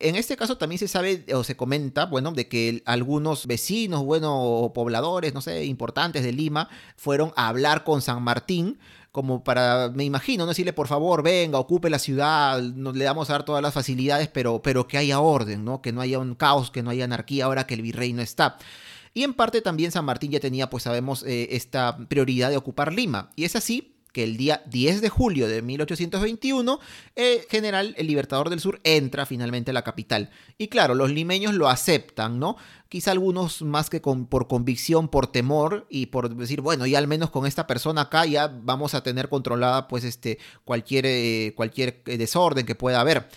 En este caso también se sabe o se comenta, bueno, de que algunos vecinos, bueno, pobladores, no sé, importantes de Lima, fueron a hablar con San Martín como para, me imagino, no decirle por favor, venga, ocupe la ciudad, nos le damos a dar todas las facilidades, pero, pero que haya orden, ¿no? Que no haya un caos, que no haya anarquía ahora que el virrey no está. Y en parte también San Martín ya tenía, pues sabemos, eh, esta prioridad de ocupar Lima. Y es así que el día 10 de julio de 1821, el general, el Libertador del Sur, entra finalmente a la capital. Y claro, los limeños lo aceptan, ¿no? Quizá algunos más que por convicción, por temor y por decir, bueno, ya al menos con esta persona acá ya vamos a tener controlada pues este cualquier, eh, cualquier eh, desorden que pueda haber.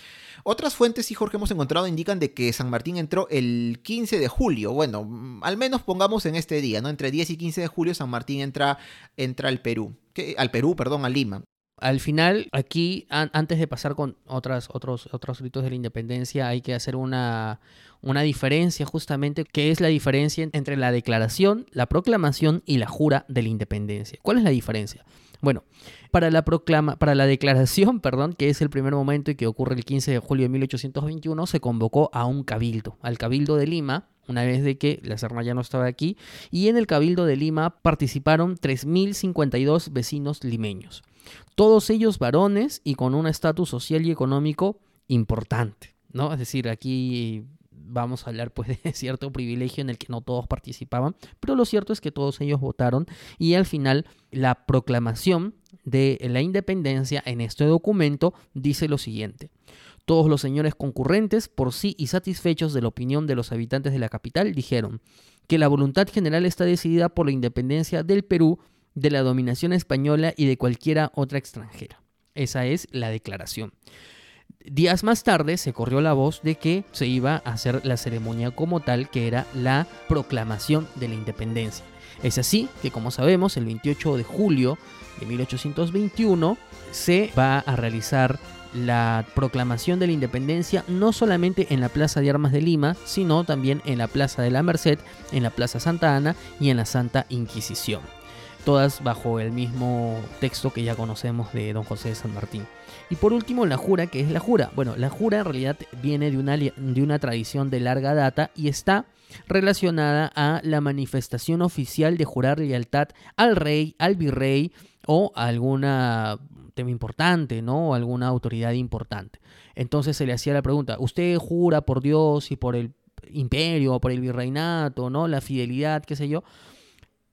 Otras fuentes, sí, Jorge, hemos encontrado indican de que San Martín entró el 15 de julio. Bueno, mm, al menos pongamos en este día, ¿no? Entre 10 y 15 de julio San Martín entra, entra al Perú. al Perú, perdón, a Lima. Al final, aquí, antes de pasar con otras, otros, otros ritos de la independencia, hay que hacer una, una diferencia justamente, que es la diferencia entre la declaración, la proclamación y la jura de la independencia. ¿Cuál es la diferencia? Bueno, para la proclama, para la declaración, (laughs) perdón, que es el primer momento y que ocurre el 15 de julio de 1821, se convocó a un cabildo, al cabildo de Lima, una vez de que la Serna ya no estaba aquí, y en el cabildo de Lima participaron 3.052 vecinos limeños, todos ellos varones y con un estatus social y económico importante, ¿no? Es decir, aquí vamos a hablar pues (laughs) de cierto privilegio en el que no todos participaban, pero lo cierto es que todos ellos votaron y al final la proclamación de la independencia en este documento dice lo siguiente. Todos los señores concurrentes, por sí y satisfechos de la opinión de los habitantes de la capital, dijeron que la voluntad general está decidida por la independencia del Perú de la dominación española y de cualquiera otra extranjera. Esa es la declaración. Días más tarde se corrió la voz de que se iba a hacer la ceremonia como tal, que era la proclamación de la independencia. Es así que, como sabemos, el 28 de julio de 1821 se va a realizar la proclamación de la independencia no solamente en la Plaza de Armas de Lima, sino también en la Plaza de la Merced, en la Plaza Santa Ana y en la Santa Inquisición. Todas bajo el mismo texto que ya conocemos de don José de San Martín. Y por último, la jura, que es la jura. Bueno, la jura en realidad viene de una, de una tradición de larga data y está relacionada a la manifestación oficial de jurar lealtad al rey, al virrey o a alguna tema importante, ¿no? O alguna autoridad importante. Entonces se le hacía la pregunta, ¿usted jura por Dios y por el imperio o por el virreinato, ¿no? La fidelidad, qué sé yo.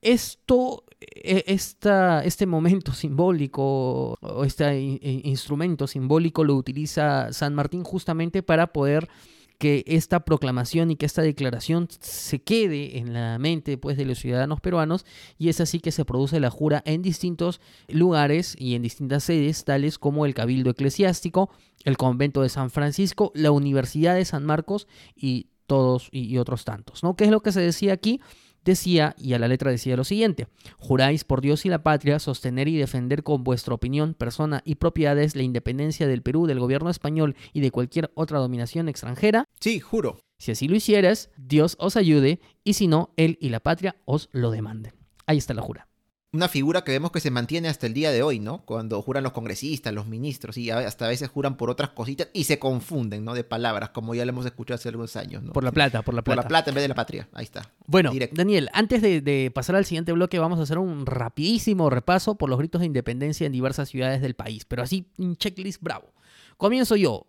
Esto esta, este momento simbólico o este instrumento simbólico lo utiliza San Martín justamente para poder que esta proclamación y que esta declaración se quede en la mente pues, de los ciudadanos peruanos y es así que se produce la jura en distintos lugares y en distintas sedes, tales como el Cabildo Eclesiástico, el Convento de San Francisco, la Universidad de San Marcos y todos y, otros tantos. ¿no? ¿Qué es lo que se decía aquí? Decía, y a la letra decía lo siguiente, juráis por Dios y la patria sostener y defender con vuestra opinión, persona y propiedades la independencia del Perú, del gobierno español y de cualquier otra dominación extranjera. Sí, juro. Si así lo hicieras, Dios os ayude, y si no, Él y la patria os lo demanden. Ahí está la jura una figura que vemos que se mantiene hasta el día de hoy, ¿no? Cuando juran los congresistas, los ministros, y hasta a veces juran por otras cositas y se confunden, ¿no? De palabras, como ya lo hemos escuchado hace algunos años, ¿no? Por la plata, por la plata. Por la plata en vez de la patria, ahí está. Bueno, Daniel, antes de, de, pasar al siguiente bloque, vamos a hacer un rapidísimo repaso por los gritos de independencia en diversas ciudades del país, pero así, un checklist bravo. Comienzo yo.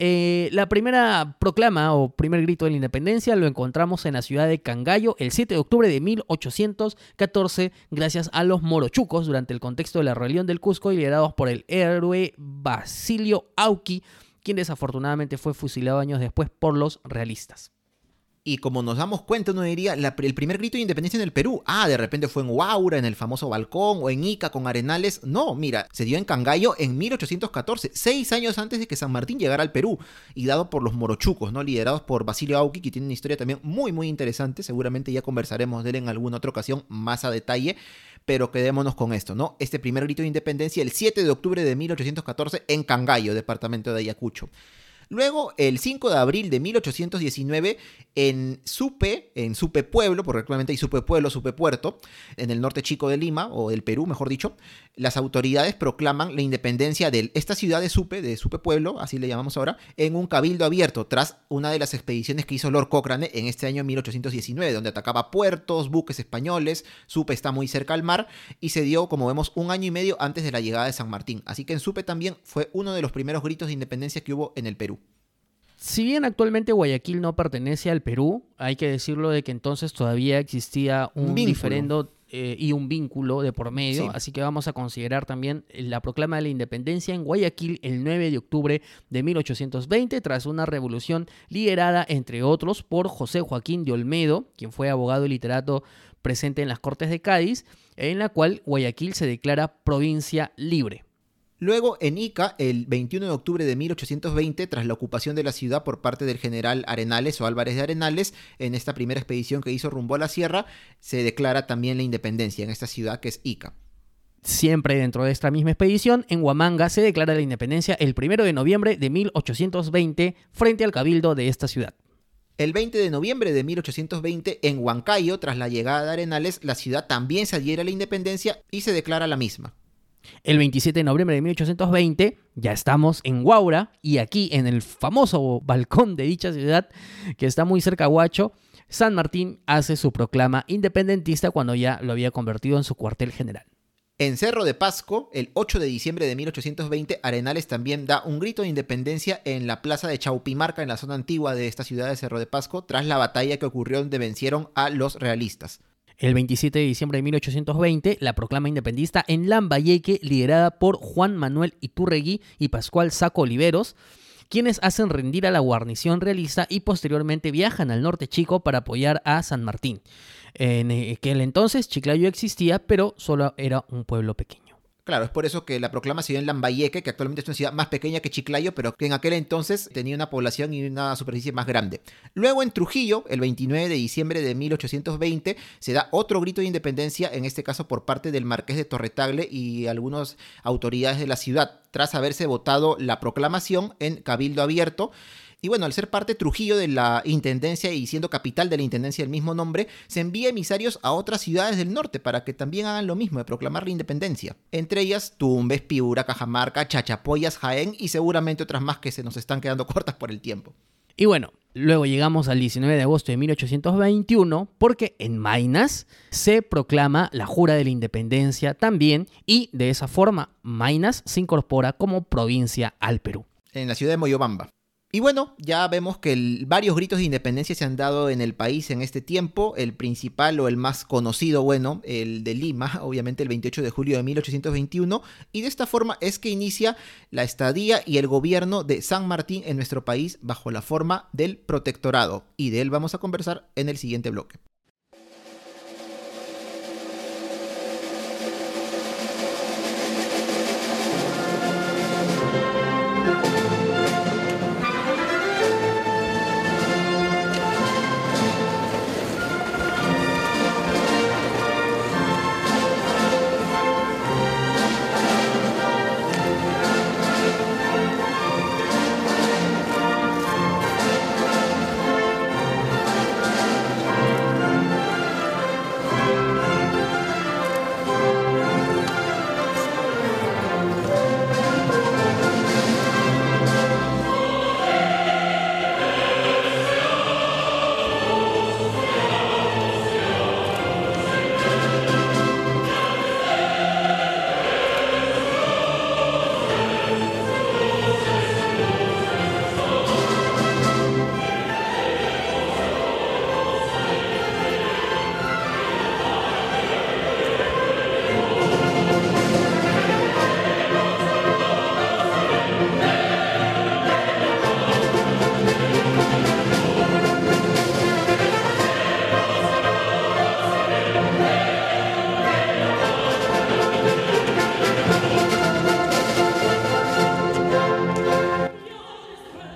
Eh, la primera proclama o primer grito de la independencia lo encontramos en la ciudad de Cangallo el 7 de octubre de 1814 gracias a los morochucos durante el contexto de la rebelión del Cusco y liderados por el héroe Basilio Auqui, quien desafortunadamente fue fusilado años después por los realistas. Y como nos damos cuenta, uno diría, el primer grito de independencia en el Perú. Ah, de repente fue en Huaura, en el famoso balcón, o en Ica con Arenales. No, mira, se dio en Cangallo en 1814, seis años antes de que San Martín llegara al Perú, y dado por los morochucos, ¿no? Liderados por Basilio Auqui, que tiene una historia también muy, muy interesante. Seguramente ya conversaremos de él en alguna otra ocasión más a detalle pero quedémonos con esto, ¿no? Este primer grito de independencia el 7 de octubre de 1814 en Cangallo, departamento de Ayacucho. Luego, el 5 de abril de 1819, en Supe, en Supe Pueblo, porque actualmente hay Supe Pueblo, Supe Puerto, en el norte chico de Lima, o del Perú, mejor dicho, las autoridades proclaman la independencia de esta ciudad de Supe, de Supe Pueblo, así le llamamos ahora, en un cabildo abierto, tras una de las expediciones que hizo Lord Cochrane en este año 1819, donde atacaba puertos, buques españoles, Supe está muy cerca al mar, y se dio, como vemos, un año y medio antes de la llegada de San Martín. Así que en Supe también fue uno de los primeros gritos de independencia que hubo en el Perú. Si bien actualmente Guayaquil no pertenece al Perú, hay que decirlo de que entonces todavía existía un, diferendo eh, y un vínculo de por medio, así que vamos a considerar también la proclama de la independencia en Guayaquil el 9 de octubre de 1820, tras una revolución liderada, entre otros, por José Joaquín de Olmedo, quien fue abogado y literato presente en las Cortes de Cádiz, en la cual Guayaquil se declara provincia libre. Luego, en Ica, el 21 de octubre de 1820, tras la ocupación de la ciudad por parte del general Arenales o Álvarez de Arenales, en esta primera expedición que hizo rumbo a la sierra, se declara también la independencia en esta ciudad que es Ica. Siempre dentro de esta misma expedición, en Huamanga se declara la independencia el 1 de noviembre de 1820 frente al cabildo de esta ciudad. El 20 de noviembre de 1820, en Huancayo, tras la llegada de Arenales, la ciudad también se adhiere a la independencia y se declara la misma. El 27 de noviembre de 1820 ya estamos en Guaura y aquí en el famoso balcón de dicha ciudad, que está muy cerca a Huacho, San Martín hace su proclama independentista cuando ya lo había convertido en su cuartel general. En Cerro de Pasco, el 8 de diciembre de 1820, Arenales también da un grito de independencia en la plaza de Chaupimarca, en la zona antigua de esta ciudad de Cerro de Pasco, tras la batalla que ocurrió donde vencieron a los realistas. El 27 de diciembre de 1820, la proclama independista en Lambayeque, liderada por Juan Manuel Iturregui y Pascual Saco Oliveros, quienes hacen rendir a la guarnición realista y posteriormente viajan al norte chico para apoyar a San Martín. En aquel entonces Chiclayo existía, pero solo era un pueblo pequeño. Claro, es por eso que la proclama se dio en Lambayeque, que actualmente es una ciudad más pequeña que Chiclayo, pero que en aquel entonces tenía una población y una superficie más grande. Luego en Trujillo, el 29 de diciembre de 1820, se da otro grito de independencia, en este caso por parte del marqués de Torretagle y algunas autoridades de la ciudad, tras haberse votado la proclamación en Cabildo Abierto. Y bueno, al ser parte Trujillo de la Intendencia y siendo capital de la Intendencia del mismo nombre, se envía emisarios a otras ciudades del norte para que también hagan lo mismo de proclamar la independencia. Entre ellas Tumbes, Piura, Cajamarca, Chachapoyas, Jaén y seguramente otras más que se nos están quedando (laughs) cortas por el tiempo. Y bueno, luego llegamos al 19 de agosto de 1821 porque en Mainas se proclama la jura de la independencia también y de esa forma Mainas se incorpora como provincia al Perú. En la ciudad de Moyobamba. Y bueno, ya vemos que varios gritos de independencia se han dado en el país en este tiempo. El principal o el más conocido, bueno, el de Lima, (laughs) obviamente el 28 de julio de 1821. Y de esta forma es que inicia la estadía y el gobierno de San Martín en nuestro país bajo la forma del protectorado. Y de él vamos a conversar en el siguiente bloque.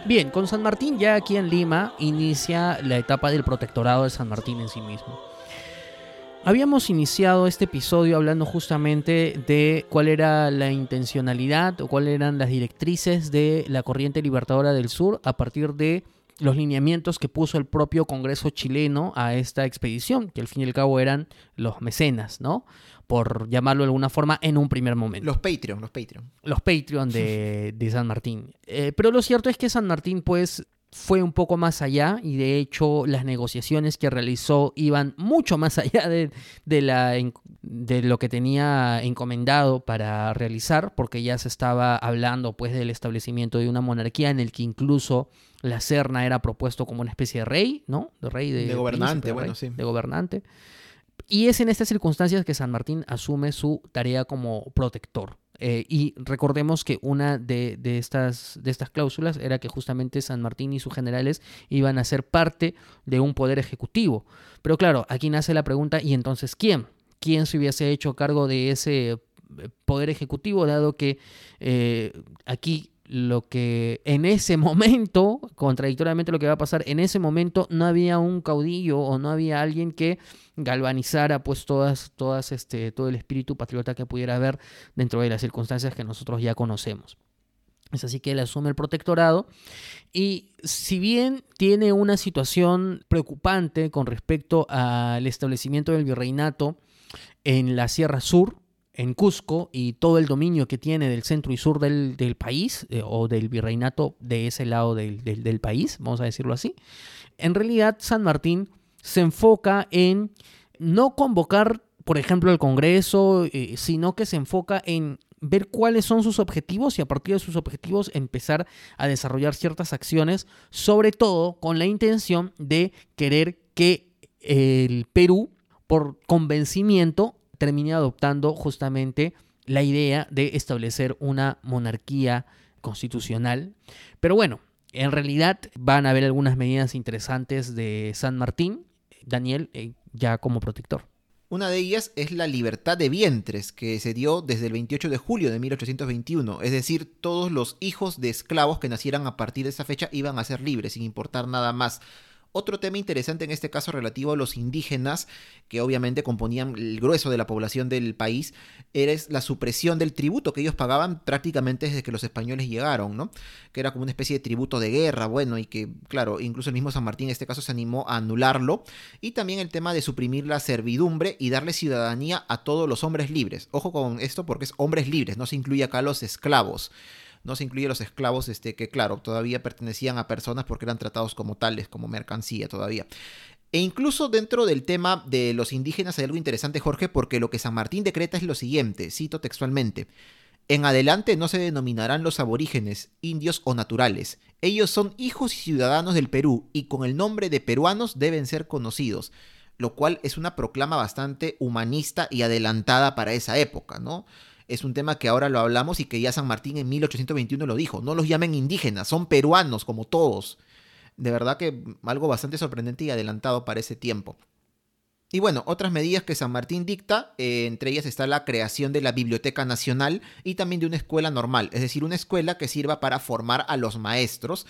Bien, con San Martín ya aquí en Lima inicia la etapa del protectorado de San Martín en sí mismo. Habíamos iniciado este episodio hablando justamente de cuál era la intencionalidad o cuáles eran las directrices de la corriente libertadora del sur a partir de los lineamientos que puso el propio Congreso chileno a esta expedición, que al fin y al cabo eran los mecenas, ¿no? Por llamarlo de alguna forma en un primer momento. Los Patreon, los Patreon. Los Patreon de, de San Martín. Eh, pero lo cierto es que San Martín, pues, fue un poco más allá y de hecho las negociaciones que realizó iban mucho más (laughs) allá de, de, la, de lo que tenía encomendado para realizar, porque ya se estaba hablando pues del establecimiento de una monarquía en el que incluso la Serna era propuesto como una especie de rey, ¿no? De rey de, De gobernante, príncipe, bueno, rey, sí. De gobernante. Y es en estas circunstancias que San Martín asume su tarea como protector. Eh, y recordemos que una de, estas, de estas cláusulas era que justamente San Martín y sus generales iban a ser parte de un poder ejecutivo. Pero claro, aquí nace la pregunta, ¿y entonces quién? ¿Quién se hubiese hecho cargo de ese eh, poder ejecutivo, dado que eh, aquí lo que en ese momento contradictoriamente lo que va a pasar, en ese momento no había un caudillo o no había alguien que galvanizara pues todas, todas este, todo el espíritu patriota que pudiera haber dentro de las circunstancias que nosotros ya conocemos. Es así que él asume el protectorado y si bien tiene una situación preocupante con respecto al establecimiento del virreinato en la Sierra Sur, en Cusco, y todo el dominio que tiene del centro y sur del, país, eh, o del virreinato de ese lado del, país, vamos a decirlo así, en realidad San Martín se enfoca en no convocar, por ejemplo, el Congreso, eh, sino que se enfoca en ver cuáles son sus objetivos y a partir de sus objetivos empezar a desarrollar ciertas acciones, sobre todo con la intención de querer que el Perú, por convencimiento, termine adoptando justamente la idea de establecer una monarquía constitucional. Pero bueno, en realidad van a haber algunas medidas interesantes de San Martín, Daniel, eh, ya como protector. Una de ellas es la libertad de vientres, que se dio desde el 28 de julio de 1821, es decir, todos los hijos de esclavos que nacieran a partir de esa fecha iban a ser libres, sin importar nada más. Otro tema interesante en este caso relativo a los indígenas, que obviamente componían el grueso de la población del país, era la supresión del tributo que ellos pagaban prácticamente desde que los españoles llegaron, ¿no? Que era como una especie de tributo de guerra, bueno, y que, claro, incluso el mismo San Martín en este caso se animó a anularlo. Y también el tema de suprimir la servidumbre y darle ciudadanía a todos los hombres libres. Ojo con esto porque es hombres libres, no se incluye acá los esclavos no se incluye los esclavos, este, que claro, todavía pertenecían a personas porque eran tratados como tales, como mercancía todavía. E incluso dentro del tema de los indígenas hay algo interesante, Jorge, porque lo que San Martín decreta es lo siguiente, cito textualmente. En adelante no se denominarán los aborígenes, indios o naturales. Ellos son hijos y ciudadanos del Perú y con el nombre de peruanos deben ser conocidos, lo cual es una proclama bastante humanista y adelantada para esa época, ¿no? Es un tema que ahora lo hablamos y que ya San Martín en 1821 lo dijo. No los llamen indígenas, son peruanos como todos. De verdad que algo bastante sorprendente y adelantado para ese tiempo. Y bueno, otras medidas que San Martín dicta, eh, entre ellas está la creación de la Biblioteca Nacional y también de una escuela normal, es decir, una escuela que sirva para formar a los maestros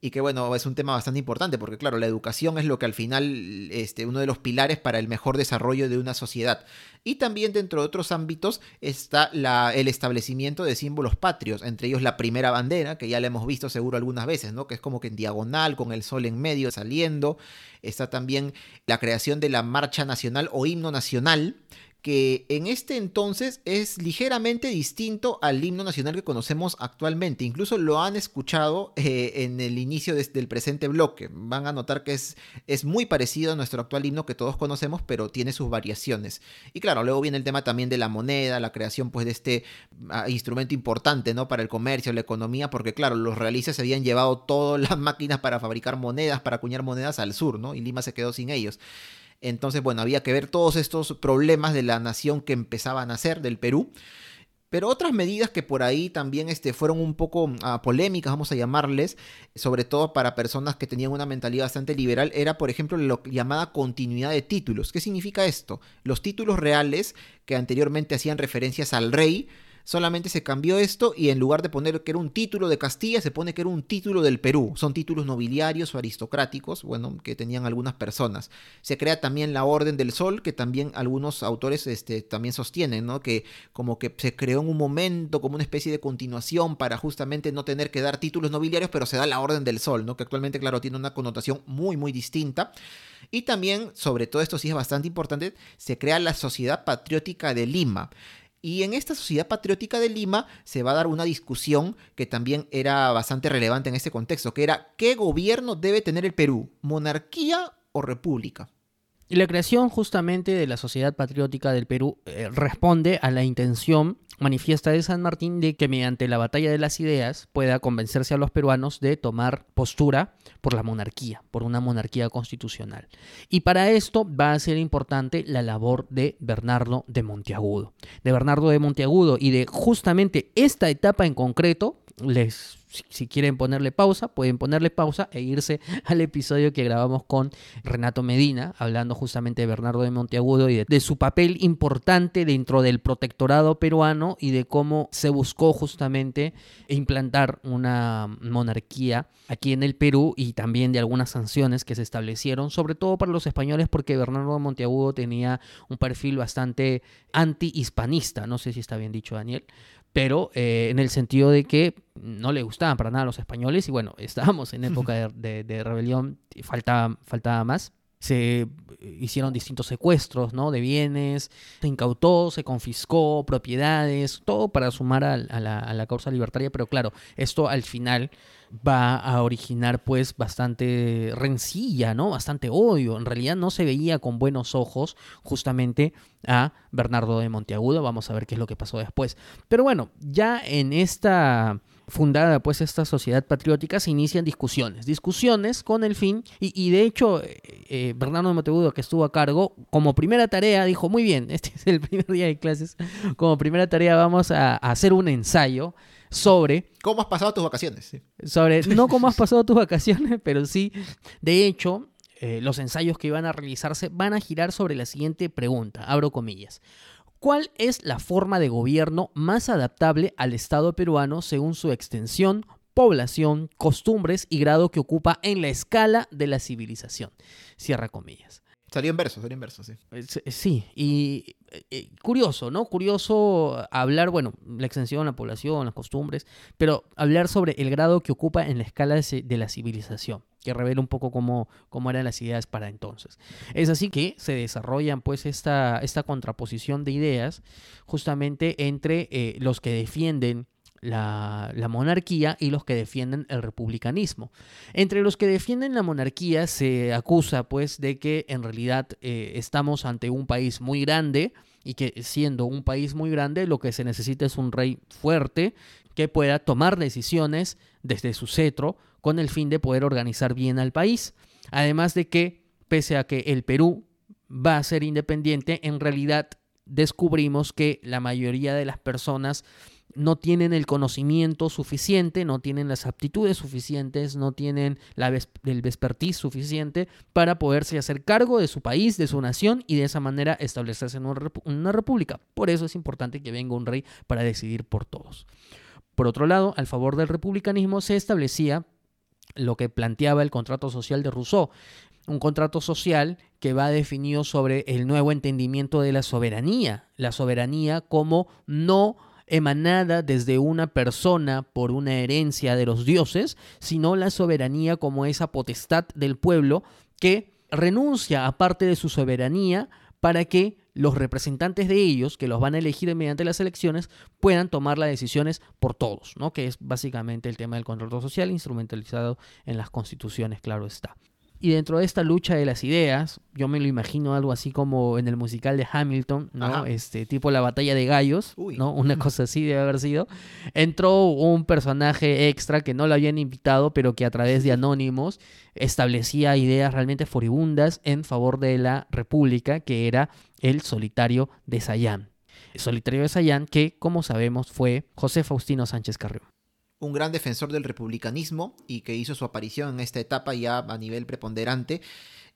y que bueno, es un tema bastante importante porque claro, la educación es lo que al final, este, uno de los pilares para el mejor desarrollo de una sociedad. Y también dentro de otros ámbitos está el establecimiento de símbolos patrios, entre ellos la primera bandera, que ya la hemos visto seguro algunas veces, ¿no? Que es como que en diagonal, con el sol en medio saliendo. Está también la creación de la marcha nacional o himno nacional, que en este entonces es ligeramente distinto al himno nacional que conocemos actualmente. Incluso lo han escuchado eh, en el inicio del presente bloque. Van a notar que es, es muy parecido a nuestro actual himno que todos conocemos, pero tiene sus variaciones. Y claro, luego viene el tema también de la moneda, la creación pues de este ah, instrumento importante ¿no? para el comercio, la economía, porque claro, los realistas habían llevado todas las máquinas para fabricar monedas, para acuñar monedas al sur, ¿no? Y Lima se quedó sin ellos. Entonces, bueno, había que ver todos estos problemas de la nación que empezaban a nacer, del Perú. Pero otras medidas que por ahí también este, fueron un poco ah, polémicas, vamos a llamarles, sobre todo para personas que tenían una mentalidad bastante liberal, era por ejemplo la llamada continuidad de títulos. ¿Qué significa esto? Los títulos reales que anteriormente hacían referencias al rey, solamente se cambió esto y en lugar de poner que era un título de Castilla, se pone que era un título del Perú. Son títulos nobiliarios o aristocráticos, bueno, que tenían algunas personas. Se crea también la Orden del Sol, que también algunos autores este, también sostienen, ¿no? Que como que se creó en un momento como una especie de continuación para justamente no tener que dar títulos nobiliarios, pero se da la Orden del Sol, ¿no? Que actualmente, claro, tiene una connotación muy, muy distinta. Y también, sobre todo esto sí es bastante importante, se crea la Sociedad Patriótica de Lima. Y en esta sociedad patriótica de Lima se va a dar una discusión que también era bastante relevante en este contexto, que era ¿qué gobierno debe tener el Perú? ¿Monarquía o república? La creación justamente de la Sociedad Patriótica del Perú eh, responde a la intención manifiesta de San Martín de que mediante la batalla de las ideas pueda convencerse a los peruanos de tomar postura por la monarquía, por una monarquía constitucional. Y para esto va a ser importante la labor de Bernardo de Monteagudo. De Bernardo de Monteagudo y de justamente esta etapa en concreto, les si, quieren ponerle pausa, pueden ponerle pausa e irse (laughs) al episodio que grabamos con Renato Medina, hablando justamente de Bernardo de Monteagudo y de, su papel importante dentro del protectorado peruano y de cómo se buscó justamente implantar una monarquía aquí en el Perú y también de algunas sanciones que se establecieron, sobre todo para los españoles, porque Bernardo de Monteagudo tenía un perfil bastante anti-hispanista, no sé si está bien dicho Daniel, pero eh, en el sentido de que no le gustaban para nada los españoles y bueno, (laughs) estábamos en época de, de, rebelión, faltaba, faltaba más. Se hicieron distintos secuestros ¿no? de bienes, se incautó, se confiscó propiedades, todo para sumar a, a, la, a la causa libertaria, pero claro, esto al final va a originar pues bastante rencilla, ¿no? Bastante odio. En realidad no se veía con buenos ojos justamente a Bernardo de Monteagudo. Vamos a ver qué es lo que pasó después. Pero bueno, ya en esta fundada pues esta sociedad patriótica se inician discusiones, discusiones con el fin, y, y de hecho eh, eh, Bernardo de Monteagudo que estuvo a cargo, como primera tarea dijo, muy bien, (laughs) este es el primer día de clases, como primera tarea vamos a, a hacer un ensayo sobre... ¿Cómo has pasado tus vacaciones? Sí. Sobre, (laughs) no cómo has pasado tus vacaciones, pero sí, de hecho, eh, los ensayos que iban a realizarse van a girar sobre la siguiente pregunta, abro comillas. ¿Cuál es la forma de gobierno más adaptable al Estado peruano según su extensión, población, costumbres y grado que ocupa en la escala de la civilización? Cierra comillas. Salió en verso, salió en verso, sí. Sí, y eh, curioso, ¿no? Curioso hablar, bueno, la extensión, la población, las costumbres, pero hablar sobre el grado que ocupa en la escala de la civilización, que revela un poco cómo, cómo eran las ideas para entonces. Es así que se desarrollan pues esta, esta contraposición de ideas justamente entre eh, los que defienden la, la, monarquía y los que defienden el republicanismo. Entre los que defienden la monarquía se acusa pues de que en realidad eh, estamos ante un país muy grande y que siendo un país muy grande lo que se necesita es un rey fuerte que pueda tomar decisiones desde su cetro con el fin de poder organizar bien al país. Además de que pese a que el Perú va a ser independiente, en realidad descubrimos que la mayoría de las personas no tienen el conocimiento suficiente, no tienen las aptitudes suficientes, no tienen el vespertiz suficiente para poderse hacer cargo de su país, de su nación y de esa manera establecerse en una república. Por eso es importante que venga un rey para decidir por todos. Por otro lado, al favor del republicanismo se establecía lo que planteaba el contrato social de Rousseau, un contrato social que va definido sobre el nuevo entendimiento de la soberanía, la soberanía como no emanada desde una persona por una herencia de los dioses, sino la soberanía como esa potestad del pueblo que renuncia a parte de su soberanía para que los representantes de ellos, que los van a elegir mediante las elecciones, puedan tomar las decisiones por todos, ¿no? que es básicamente el tema del contrato social instrumentalizado en las constituciones, claro está. Y dentro de esta lucha de las ideas, yo me lo imagino algo así como en el musical de Hamilton, ¿no? Este, tipo la batalla de gallos, Uy. ¿no? Una cosa así debe haber sido. Entró un personaje extra que no lo habían invitado, pero que a través de anónimos establecía ideas realmente furibundas en favor de la República, que era el solitario de Sayán. El solitario de Sayán, que, como sabemos, fue José Faustino Sánchez Carrión un gran defensor del republicanismo y que hizo su aparición en esta etapa ya a nivel preponderante.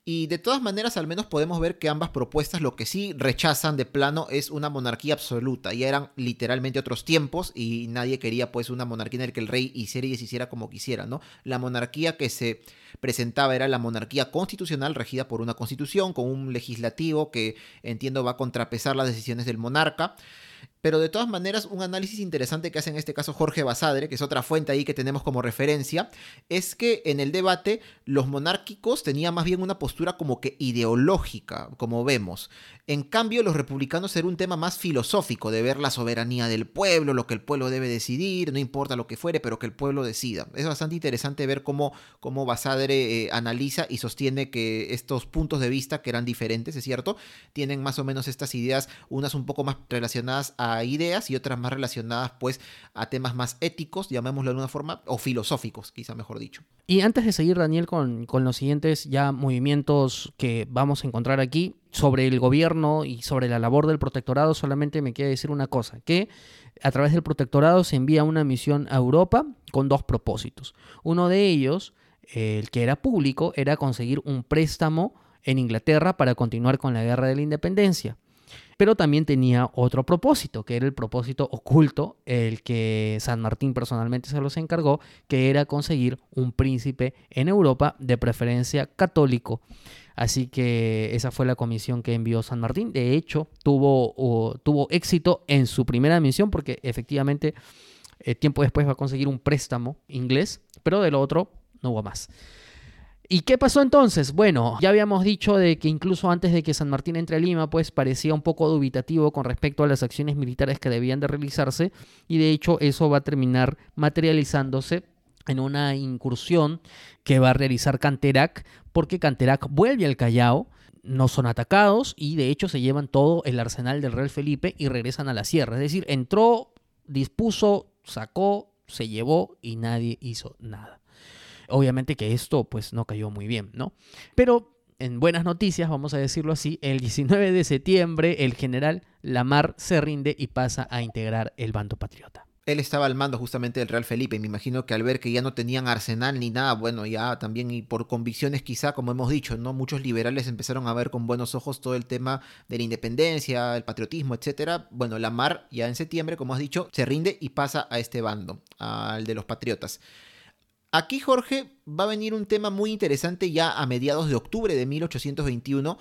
Y de todas maneras, al menos podemos ver que ambas propuestas lo que sí rechazan de plano es una monarquía absoluta. Ya eran literalmente otros tiempos y nadie quería pues una monarquía en la que el rey hiciera y deshiciera como quisiera, ¿no? La monarquía que se presentaba era la monarquía constitucional regida por una constitución con un legislativo que entiendo va a contrapesar las decisiones del monarca. Pero de todas maneras, un análisis interesante que hace en este caso Jorge Basadre, que es otra fuente ahí que tenemos como referencia, es que en el debate los monárquicos tenían más bien una postura como que ideológica, como vemos. En cambio, los republicanos era un tema más filosófico, de ver la soberanía del pueblo, lo que el pueblo debe decidir, no importa lo que fuere, pero que el pueblo decida. Es bastante interesante ver cómo, cómo Basadre eh, analiza y sostiene que estos puntos de vista, que eran diferentes, es cierto, tienen más o menos estas ideas, unas un poco más relacionadas a ideas y otras más relacionadas pues a temas más éticos, llamémoslo de alguna forma, o filosóficos, quizá mejor dicho. Y antes de seguir, Daniel, con, con los siguientes ya movimientos que vamos a encontrar aquí, sobre el gobierno y sobre la labor del protectorado, solamente me queda decir una cosa, que a través del protectorado se envía una misión a Europa con dos propósitos. Uno de ellos, el que era público, era conseguir un préstamo en Inglaterra para continuar con la guerra de la independencia. Pero también tenía otro propósito, que era el propósito oculto, el que San Martín personalmente se los encargó, que era conseguir un príncipe en Europa, de preferencia católico. Así que esa fue la comisión que envió San Martín. De hecho, tuvo, tuvo éxito en su primera misión porque efectivamente eh, tiempo después va a conseguir un préstamo inglés, pero de lo otro no hubo más. ¿Y qué pasó entonces? Bueno, ya habíamos dicho de que incluso antes de que San Martín entre a Lima, pues parecía un poco dubitativo con respecto a las acciones militares que debían de realizarse y de hecho eso va a terminar materializándose en una incursión que va a realizar Canterac, porque Canterac vuelve al Callao, no son atacados y de hecho se llevan todo el arsenal del Real Felipe y regresan a la sierra. Es decir, entró, dispuso, sacó, se llevó y nadie hizo nada. Obviamente que esto pues no cayó muy bien, ¿no? Pero en buenas noticias, vamos a decirlo así, el 19 de septiembre el general Lamar se rinde y pasa a integrar el bando patriota él estaba al mando justamente del Real Felipe. Me imagino que al ver que ya no tenían arsenal ni nada, bueno, ya también y por convicciones quizá, como hemos dicho, ¿no? Muchos liberales empezaron a ver con buenos ojos todo el tema de la independencia, el patriotismo, etcétera. Bueno, la Mar ya en septiembre, como has dicho, se rinde y pasa a este bando, al de los patriotas. Aquí, Jorge, va a venir un tema muy interesante ya a mediados de octubre de 1821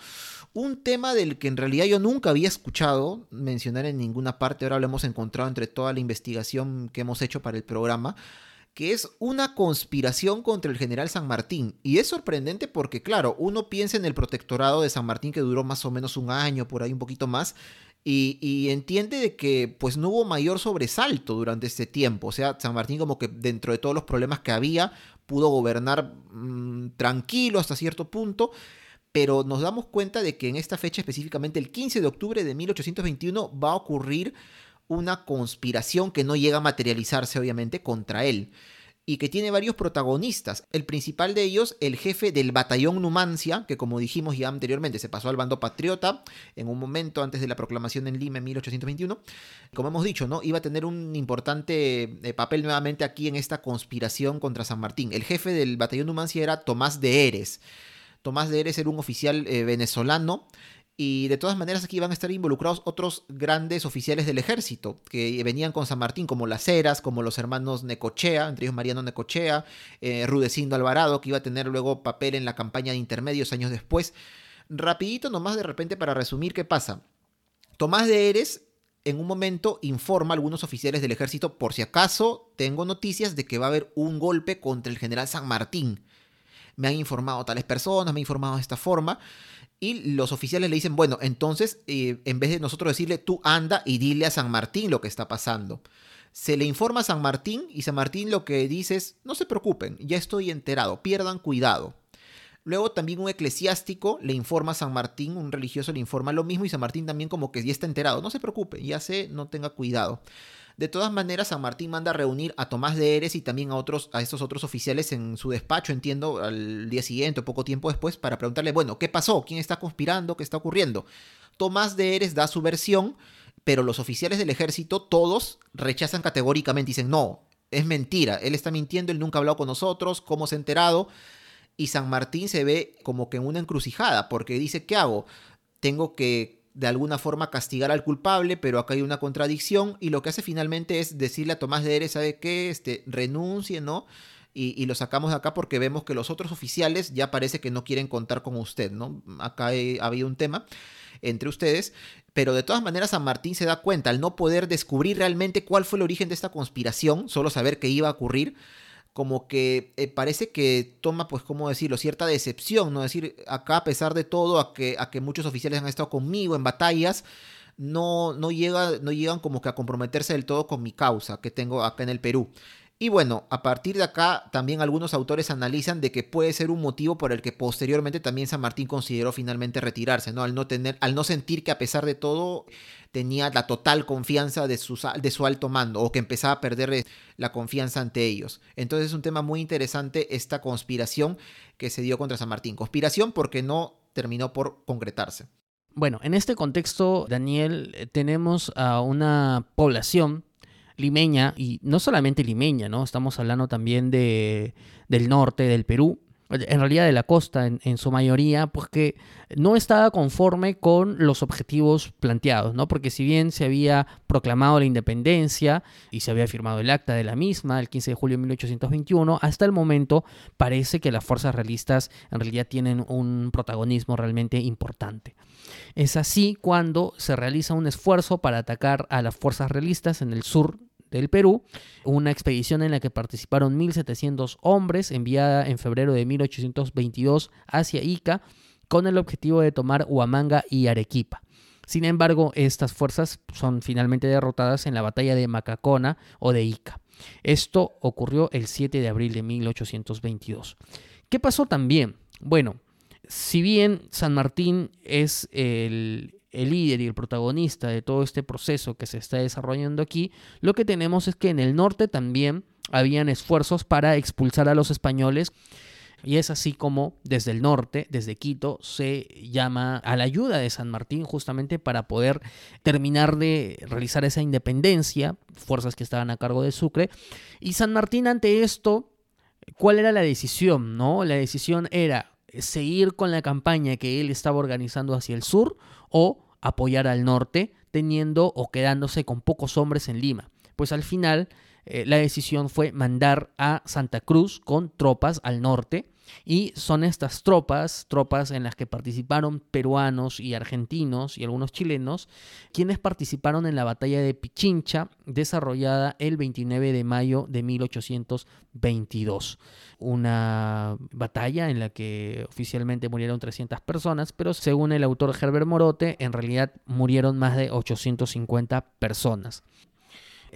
un tema del que en realidad yo nunca había escuchado mencionar en ninguna parte, ahora lo hemos encontrado entre toda la investigación que hemos hecho para el programa, que es una conspiración contra el general San Martín. Y es sorprendente porque, claro, uno piensa en el protectorado de San Martín que duró más o menos un año, por ahí un poquito más, y, entiende de que pues no hubo mayor sobresalto durante este tiempo. O sea, San Martín como que dentro de todos los problemas que había, pudo gobernar mm, tranquilo hasta cierto punto pero nos damos cuenta de que en esta fecha, específicamente el 15 de octubre de 1821, va a ocurrir una conspiración que no llega a materializarse, obviamente, contra él y que tiene varios protagonistas. El principal de ellos, el jefe del batallón Numancia, que como dijimos ya anteriormente, se pasó al bando patriota en un momento antes de la proclamación en Lima en 1821. Como hemos dicho, ¿no? Iba a tener un importante eh, papel nuevamente aquí en esta conspiración contra San Martín. El jefe del batallón Numancia era Tomás de Eres. Tomás de Eres era un oficial eh, venezolano y de todas maneras aquí van a estar involucrados otros grandes oficiales del ejército que venían con San Martín, como las Heras, como los hermanos Necochea, entre ellos Mariano Necochea, eh, Rudecindo Alvarado, que iba a tener luego papel en la campaña de intermedios años después. Rapidito nomás de repente para resumir qué pasa. Tomás de Eres en un momento informa a algunos oficiales del ejército, por si acaso tengo noticias de que va a haber un golpe contra el general San Martín me han informado tales personas, me han informado de esta forma. Y los oficiales le dicen, bueno, entonces, eh, en vez de nosotros decirle, tú anda y dile a San Martín lo que está pasando. Se le informa a San Martín y San Martín lo que dice es, no se preocupen, ya estoy enterado, pierdan cuidado. Luego también un eclesiástico le informa a San Martín, un religioso le informa lo mismo y San Martín también como que ya está enterado, no se preocupe, ya sé, no tenga cuidado. De todas maneras, San Martín manda a reunir a Tomás de Eres y también a otros, a estos otros oficiales en su despacho, entiendo, al día siguiente o poco tiempo después, para preguntarle, bueno, ¿qué pasó? ¿Quién está conspirando? ¿Qué está ocurriendo? Tomás de Eres da su versión, pero los oficiales del ejército, todos rechazan categóricamente, dicen, no, es mentira, él está mintiendo, él nunca ha hablado con nosotros, ¿cómo se ha enterado? Y San Martín se ve como que en una encrucijada, porque dice, ¿qué hago? Tengo que de alguna forma castigar al culpable, pero acá hay una contradicción y lo que hace finalmente es decirle a Tomás de Eres, ¿sabe qué? Este, renuncie, ¿no? Y, lo sacamos de acá porque vemos que los otros oficiales ya parece que no quieren contar con usted, ¿no? Acá había un tema entre ustedes, pero de todas maneras San Martín se da cuenta, al no poder descubrir realmente cuál fue el origen de esta conspiración, solo saber que iba a ocurrir, como que eh, parece que toma, pues, ¿cómo decirlo? Cierta decepción, ¿no? Es decir, acá a pesar de todo, a que, a que muchos oficiales han estado conmigo en batallas, no, no, llega, no llegan como que a comprometerse del todo con mi causa que tengo acá en el Perú. Y bueno, a partir de acá también algunos autores analizan de que puede ser un motivo por el que posteriormente también San Martín consideró finalmente retirarse, ¿no? Al no tener, al no sentir que a pesar de todo tenía la total confianza de su, de su alto mando o que empezaba a perder la confianza ante ellos. Entonces es un tema muy interesante esta conspiración que se dio contra San Martín. Conspiración porque no terminó por concretarse. Bueno, en este contexto, Daniel, eh, tenemos a una población limeña, y no solamente limeña, ¿no? Estamos hablando también de, del norte del Perú, en realidad de la costa en, su mayoría, pues que no estaba conforme con los objetivos planteados, ¿no? Porque si bien se había proclamado la independencia y se había firmado el acta de la misma el 15 de julio de 1821, hasta el momento parece que las fuerzas realistas en realidad tienen un protagonismo realmente importante. Es así cuando se realiza un esfuerzo para atacar a las fuerzas realistas en el sur del Perú, una expedición en la que participaron 1.700 hombres enviada en febrero de 1822 hacia Ica con el objetivo de tomar Huamanga y Arequipa. Sin embargo, estas fuerzas son finalmente derrotadas en la batalla de Macacona o de Ica. Esto ocurrió el 7 de abril de 1822. ¿Qué pasó también? Bueno, si bien San Martín es el, el líder y el protagonista de todo este proceso que se está desarrollando aquí, lo que tenemos es que en el norte también habían esfuerzos para expulsar a los españoles. Y es así como desde el norte, desde Quito, se llama a la ayuda de San Martín justamente para poder terminar de realizar esa independencia, fuerzas que estaban a cargo de Sucre. Y San Martín ante esto, ¿cuál era la decisión? No? La decisión era seguir con la campaña que él estaba organizando hacia el sur o apoyar al norte, teniendo o quedándose con pocos hombres en Lima. Pues al final eh, la decisión fue mandar a Santa Cruz con tropas al norte y son estas tropas, tropas en las que participaron peruanos y argentinos y algunos chilenos, quienes participaron en la batalla de Pichincha, desarrollada el 29 de mayo de 1822. Una batalla en la que oficialmente murieron 300 personas, pero según el autor Herbert Morote, en realidad murieron más de 850 personas.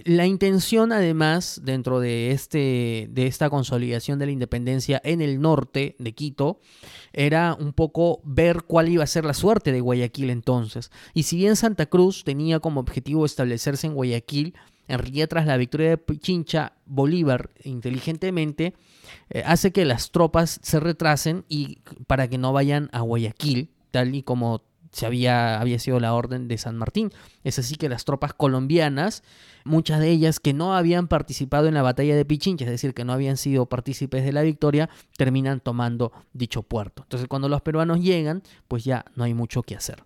La intención, además, dentro de, este, de esta consolidación de la independencia en el norte de Quito, era un poco ver cuál iba a ser la suerte de Guayaquil entonces. Y si bien Santa Cruz tenía como objetivo establecerse en Guayaquil, en realidad tras la victoria de Pichincha, Bolívar inteligentemente eh, hace que las tropas se retrasen y para que no vayan a Guayaquil, tal y como se había, sido la orden de San Martín. Es así que las tropas colombianas, muchas de ellas que no habían participado en la batalla de Pichincha, es decir, que no habían sido partícipes de la victoria, terminan tomando dicho puerto. Entonces cuando los peruanos llegan, pues ya no hay mucho que hacer.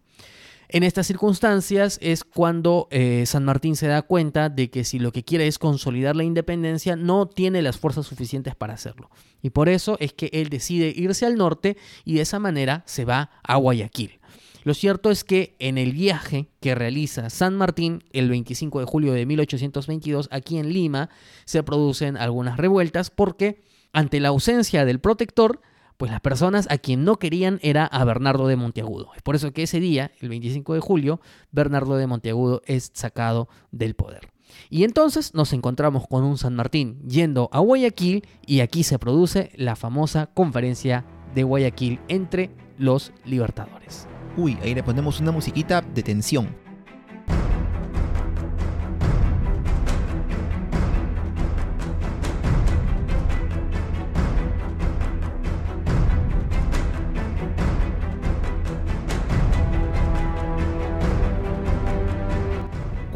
En estas circunstancias es cuando eh, San Martín se da cuenta de que si lo que quiere es consolidar la independencia, no tiene las fuerzas suficientes para hacerlo. Y por eso es que él decide irse al norte y de esa manera se va a Guayaquil. Lo cierto es que en el viaje que realiza San Martín el 25 de julio de 1822 aquí en Lima se producen algunas revueltas porque ante la ausencia del protector, pues las personas a quien no querían era a Bernardo de Monteagudo. Es por eso que ese día, el 25 de julio, Bernardo de Monteagudo es sacado del poder. Y entonces nos encontramos con un San Martín yendo a Guayaquil y aquí se produce la famosa conferencia de Guayaquil entre los libertadores. Uy, ahí le ponemos una musiquita de tensión.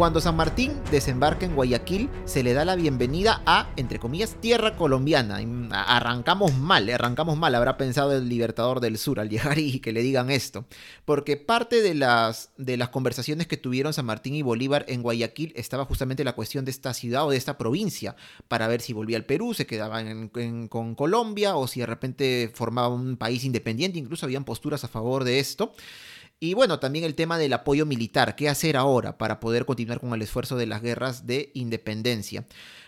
Cuando San Martín desembarca en Guayaquil, se le da la bienvenida a, entre comillas, tierra colombiana. Arrancamos mal, arrancamos mal, habrá pensado el Libertador del Sur al (laughs) llegar y que le digan esto. Porque parte de las, de las conversaciones que tuvieron San Martín y Bolívar en Guayaquil estaba justamente la cuestión de esta ciudad o de esta provincia, para ver si volvía al Perú, se quedaba con Colombia o si de repente formaba un país independiente, incluso habían posturas a favor de esto. Y bueno, también el tema del apoyo militar, qué hacer ahora para poder continuar con el esfuerzo de las guerras de independencia.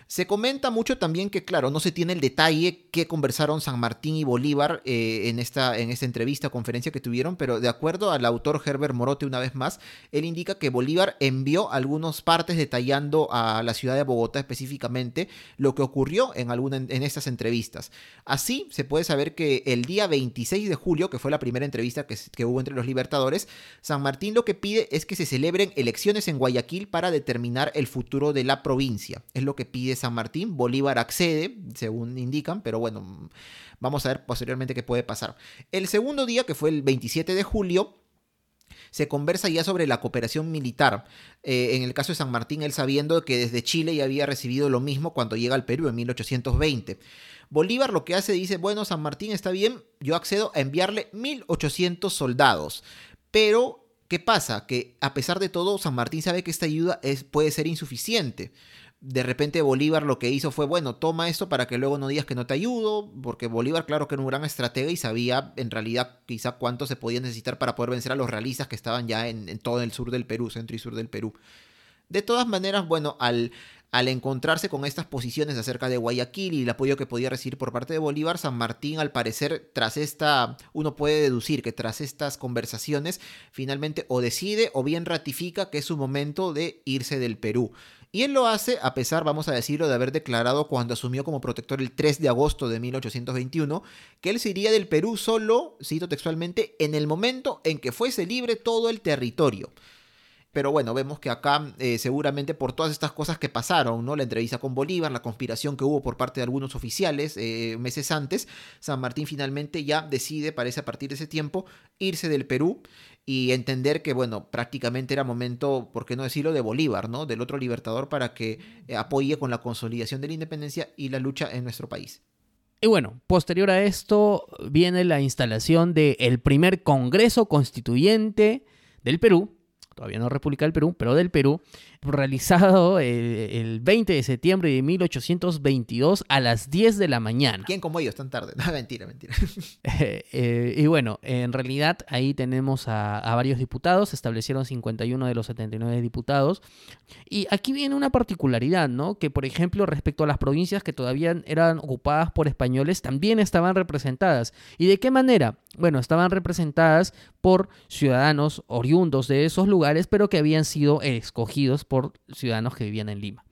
Se comenta mucho también que, claro, no se tiene el detalle que conversaron San Martín y Bolívar eh, en, esta, en esta entrevista, conferencia que tuvieron, pero de acuerdo al autor Herbert Morote, una vez más, él indica que Bolívar envió algunas partes detallando a la ciudad de Bogotá específicamente lo que ocurrió en, alguna, en estas entrevistas. Así se puede saber que el día 26 de julio, que fue la primera entrevista que, que hubo entre los libertadores, San Martín lo que pide es que se celebren elecciones en Guayaquil para determinar el futuro de la provincia. Es lo que pide San Martín. Bolívar accede, según indican, pero bueno, vamos a ver posteriormente qué puede pasar. El segundo día, que fue el 27 de julio, se conversa ya sobre la cooperación militar. Eh, en el caso de San Martín, él sabiendo que desde Chile ya había recibido lo mismo cuando llega al Perú en 1820. Bolívar lo que hace dice, bueno, San Martín está bien, yo accedo a enviarle 1800 soldados, pero ¿qué pasa? Que a pesar de todo, San Martín sabe que esta ayuda es, puede ser insuficiente de repente Bolívar lo que hizo fue, bueno, toma esto para que luego no digas que no te ayudo, porque Bolívar claro que era un gran estratega y sabía en realidad quizá cuánto se podía necesitar para poder vencer a los realistas que estaban ya en, todo el sur del Perú, centro y sur del Perú. De todas maneras, bueno, al, al encontrarse con estas posiciones acerca de Guayaquil y el apoyo que podía recibir por parte de Bolívar, San Martín, al parecer, tras esta, uno puede deducir que tras estas conversaciones, finalmente o decide o bien ratifica que es su momento de irse del Perú. Y él lo hace a pesar, vamos a decirlo, de haber declarado cuando asumió como protector el 3 de agosto de 1821, que él se iría del Perú solo, cito textualmente, en el momento en que fuese libre todo el territorio. Pero bueno, vemos que acá eh, seguramente por todas estas cosas que pasaron, ¿no? La entrevista con Bolívar, la conspiración que hubo por parte de algunos oficiales eh, meses antes, San Martín finalmente ya decide, parece a partir de ese tiempo, irse del Perú y entender que, bueno, prácticamente era momento, por qué no decirlo, de Bolívar, ¿no? Del otro libertador para que eh, apoye con la consolidación de la independencia y la lucha en nuestro país. Y bueno, posterior a esto viene la instalación del primer Congreso Constituyente del Perú, todavía no República del Perú, pero del Perú, realizado eh, el 20 de septiembre de 1822 a las 10 de la mañana. ¿Quién como ellos tan tarde? (laughs) No, mentira, mentira. (laughs) Eh, eh, y bueno, en realidad ahí tenemos a, a, varios diputados, se establecieron 51 de los 79 diputados. Y aquí viene una particularidad, ¿no? Que por ejemplo, respecto a las provincias que todavía eran ocupadas por españoles, también estaban representadas. ¿Y de qué manera? Bueno, estaban representadas por ciudadanos oriundos de esos lugares, pero que habían sido escogidos por ciudadanos que vivían en Lima.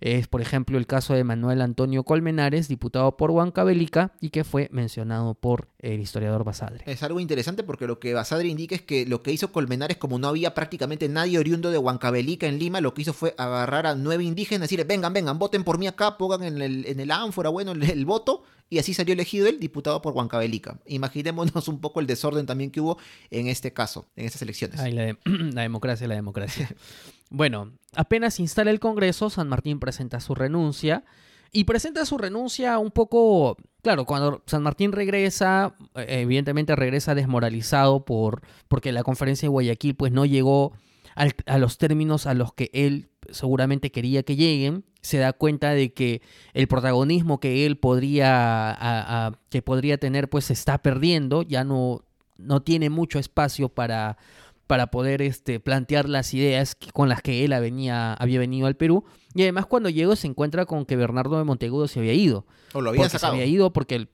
Es, por ejemplo, el caso de Manuel Antonio Colmenares, diputado por Huancavelica y que fue mencionado por el historiador Basadre. Es algo interesante porque lo que Basadre indica es que lo que hizo Colmenares, como no había prácticamente nadie oriundo de Huancavelica en Lima, lo que hizo fue agarrar a nueve indígenas y decirles, vengan, vengan, voten por mí acá, pongan en el, en el ánfora, bueno, el voto y así salió elegido el diputado por Huancavelica. Imaginémonos un poco el desorden también que hubo en este caso, en estas elecciones. Ay, la, (clears throat) la democracia, la democracia. (laughs) bueno, apenas instala el Congreso, San Martín presenta su renuncia. Y presenta su renuncia un poco, claro, cuando San Martín regresa, eh, evidentemente regresa desmoralizado por, porque la conferencia de Guayaquil pues no llegó a los términos a los que él seguramente quería que lleguen, se da cuenta de que el protagonismo que él podría, que podría tener pues se está perdiendo, ya no, no tiene mucho espacio para, para poder este, plantear las ideas con las que él venía, había venido al Perú. Y además cuando llegó se encuentra con que Bernardo de Monteagudo se había ido. O lo habían sacado. Se había ido porque,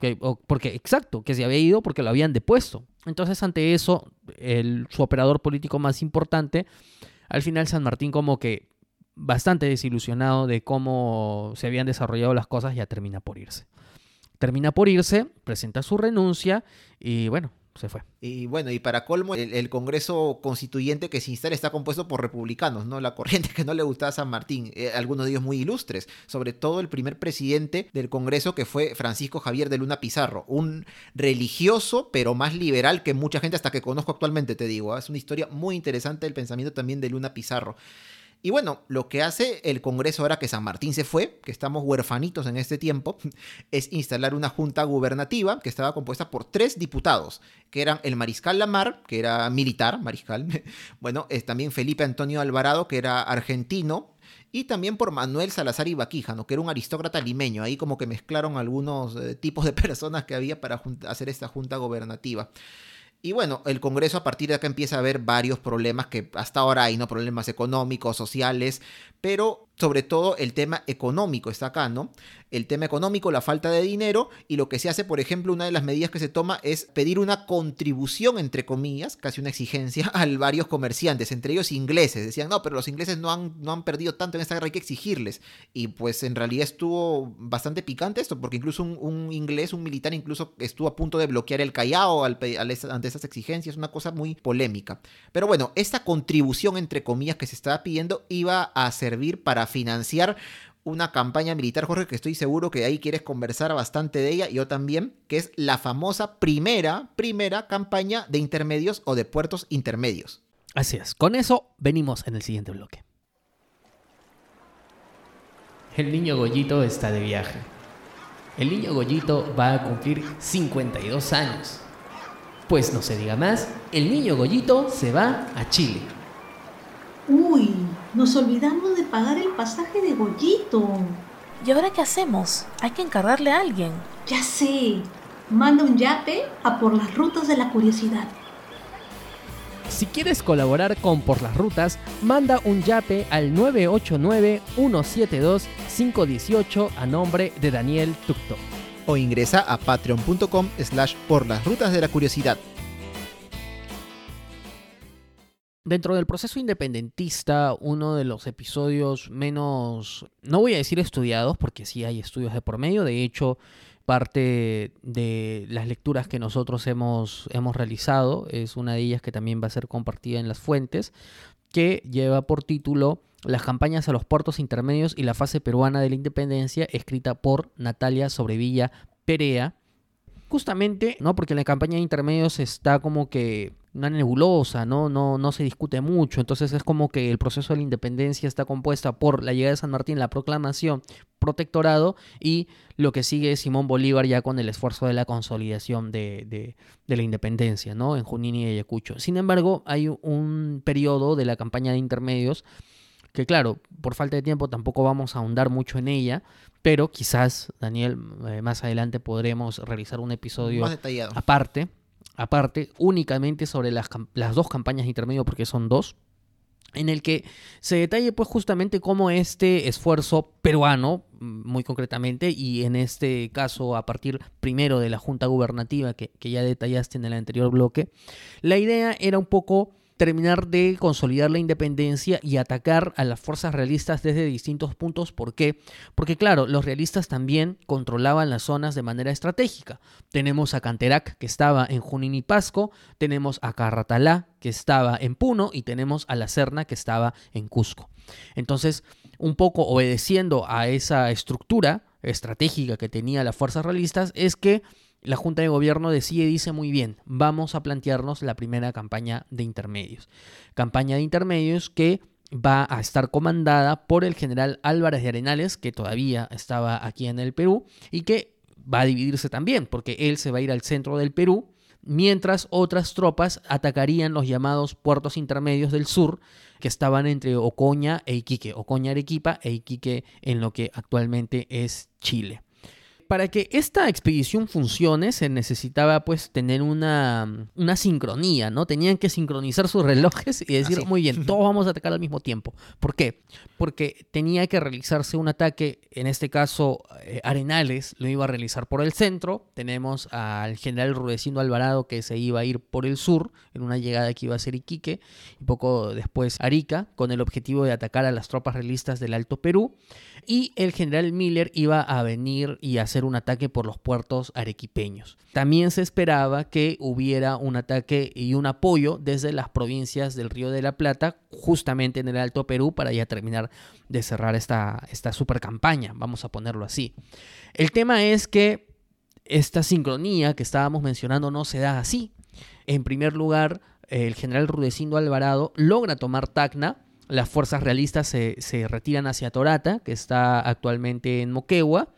porque, exacto, que se había ido porque lo habían depuesto. Entonces ante eso, el, su operador político más importante al final San Martín como que bastante desilusionado de cómo se habían desarrollado las cosas ya termina por irse. Termina por irse, presenta su renuncia y bueno, se fue. Y bueno, y para colmo, el, Congreso Constituyente que se instala está compuesto por republicanos, ¿no? La corriente que no le gustaba a San Martín, eh, algunos de ellos muy ilustres, sobre todo el primer presidente del Congreso que fue Francisco Javier de Luna Pizarro, un religioso, pero más liberal que mucha gente hasta que conozco actualmente, te digo. ¿ah? Es una historia muy interesante del pensamiento también de Luna Pizarro. Y bueno, lo que hace el Congreso ahora que San Martín se fue, que estamos huerfanitos en este tiempo, (laughs) es instalar una junta gubernativa que estaba compuesta por tres diputados, que eran el mariscal Lamar, que era militar, mariscal, (laughs) bueno, es también Felipe Antonio Alvarado, que era argentino, y también por Manuel Salazar y Baquijano, que era un aristócrata limeño. Ahí como que mezclaron algunos eh, tipos de (laughs) personas que había para hacer esta junta gobernativa. Y bueno, el Congreso a partir de acá empieza a ver varios problemas que hasta ahora hay, ¿no? Problemas económicos, sociales, pero sobre todo el tema económico está acá, ¿no? El tema económico, la falta de dinero y lo que se hace, por ejemplo, una de las medidas que se toma es pedir una contribución, entre comillas, casi una exigencia, (laughs) a varios comerciantes, entre ellos ingleses. Decían, no, pero los ingleses no han, no han perdido tanto en esta guerra, hay que exigirles. Y pues en realidad estuvo bastante picante esto, porque incluso un, inglés, un militar, incluso estuvo a punto de bloquear el Callao ante esas exigencias, una cosa muy polémica. Pero bueno, esta contribución, entre comillas, que se estaba pidiendo iba a servir para financiar una campaña militar, Jorge, que estoy seguro que ahí quieres conversar bastante de ella, yo también, que es la famosa primera, primera campaña de intermedios o de puertos intermedios. Así es, con eso venimos en el siguiente bloque. El niño Goyito está de viaje. El niño Goyito va a cumplir 52 años. Pues no se diga más, el niño Goyito se va a Chile. Uy, nos olvidamos de pagar el pasaje de Goyito. ¿Y ahora qué hacemos? Hay que encargarle a alguien. Ya sé. Manda un yape a por las rutas de la curiosidad. Si quieres colaborar con Por las Rutas, manda un yape al 989-172-518 a nombre de Daniel Tucto. O ingresa a patreon.com slash por las rutas de la curiosidad. Dentro del proceso independentista, uno de los episodios menos, no voy a decir estudiados, porque sí hay estudios de por medio, de hecho, parte de las lecturas que nosotros hemos, hemos realizado es una de ellas que también va a ser compartida en las fuentes, que lleva por título Las campañas a los puertos intermedios y la fase peruana de la independencia, escrita por Natalia Sobrevilla Perea. Justamente, ¿no? Porque la campaña de intermedios está como que una nebulosa, ¿no? No, no se discute mucho. Entonces es como que el proceso de la independencia está compuesta por la llegada de San Martín, la proclamación, protectorado y lo que sigue es Simón Bolívar ya con el esfuerzo de la consolidación de, de, de, la independencia, ¿no? En Junín y Ayacucho. Sin embargo, hay un periodo de la campaña de intermedios que claro, por falta de tiempo tampoco vamos a ahondar mucho en ella, pero quizás, Daniel, eh, más adelante podremos realizar un episodio aparte aparte, únicamente sobre las, las dos campañas de intermedio, porque son dos, en el que se detalle pues justamente cómo este esfuerzo peruano, muy concretamente, y en este caso a partir primero de la Junta Gubernativa que, que ya detallaste en el anterior bloque, la idea era un poco terminar de consolidar la independencia y atacar a las fuerzas realistas desde distintos puntos. ¿Por qué? Porque claro, los realistas también controlaban las zonas de manera estratégica. Tenemos a Canterac, que estaba en Junín y Pasco, tenemos a Carratalá, que estaba en Puno, y tenemos a La Serna, que estaba en Cusco. Entonces, un poco obedeciendo a esa estructura estratégica que tenía las fuerzas realistas, es que la Junta de Gobierno decide y dice muy bien, vamos a plantearnos la primera campaña de intermedios. Campaña de intermedios que va a estar comandada por el general Álvarez de Arenales, que todavía estaba aquí en el Perú, y que va a dividirse también, porque él se va a ir al centro del Perú, mientras otras tropas atacarían los llamados puertos intermedios del sur, que estaban entre Ocoña e Iquique, Ocoña Arequipa e Iquique en lo que actualmente es Chile para que esta expedición funcione se necesitaba pues tener una, una sincronía, ¿no? Tenían que sincronizar sus relojes y decir, muy bien, todos vamos a atacar al mismo tiempo. ¿Por qué? Porque tenía que realizarse un ataque, en este caso eh, Arenales lo iba a realizar por el centro, tenemos al general Rudecindo Alvarado que se iba a ir por el sur, en una llegada que iba a ser Iquique, y poco después Arica, con el objetivo de atacar a las tropas realistas del Alto Perú, y el general Miller iba a venir y hacer un ataque por los puertos arequipeños. También se esperaba que hubiera un ataque y un apoyo desde las provincias del Río de la Plata, justamente en el Alto Perú, para ya terminar de cerrar esta, esta super campaña, vamos a ponerlo así. El tema es que esta sincronía que estábamos mencionando no se da así. En primer lugar, el general Rudecindo Alvarado logra tomar Tacna, las fuerzas realistas se, se, retiran hacia Torata, que está actualmente en Moquegua,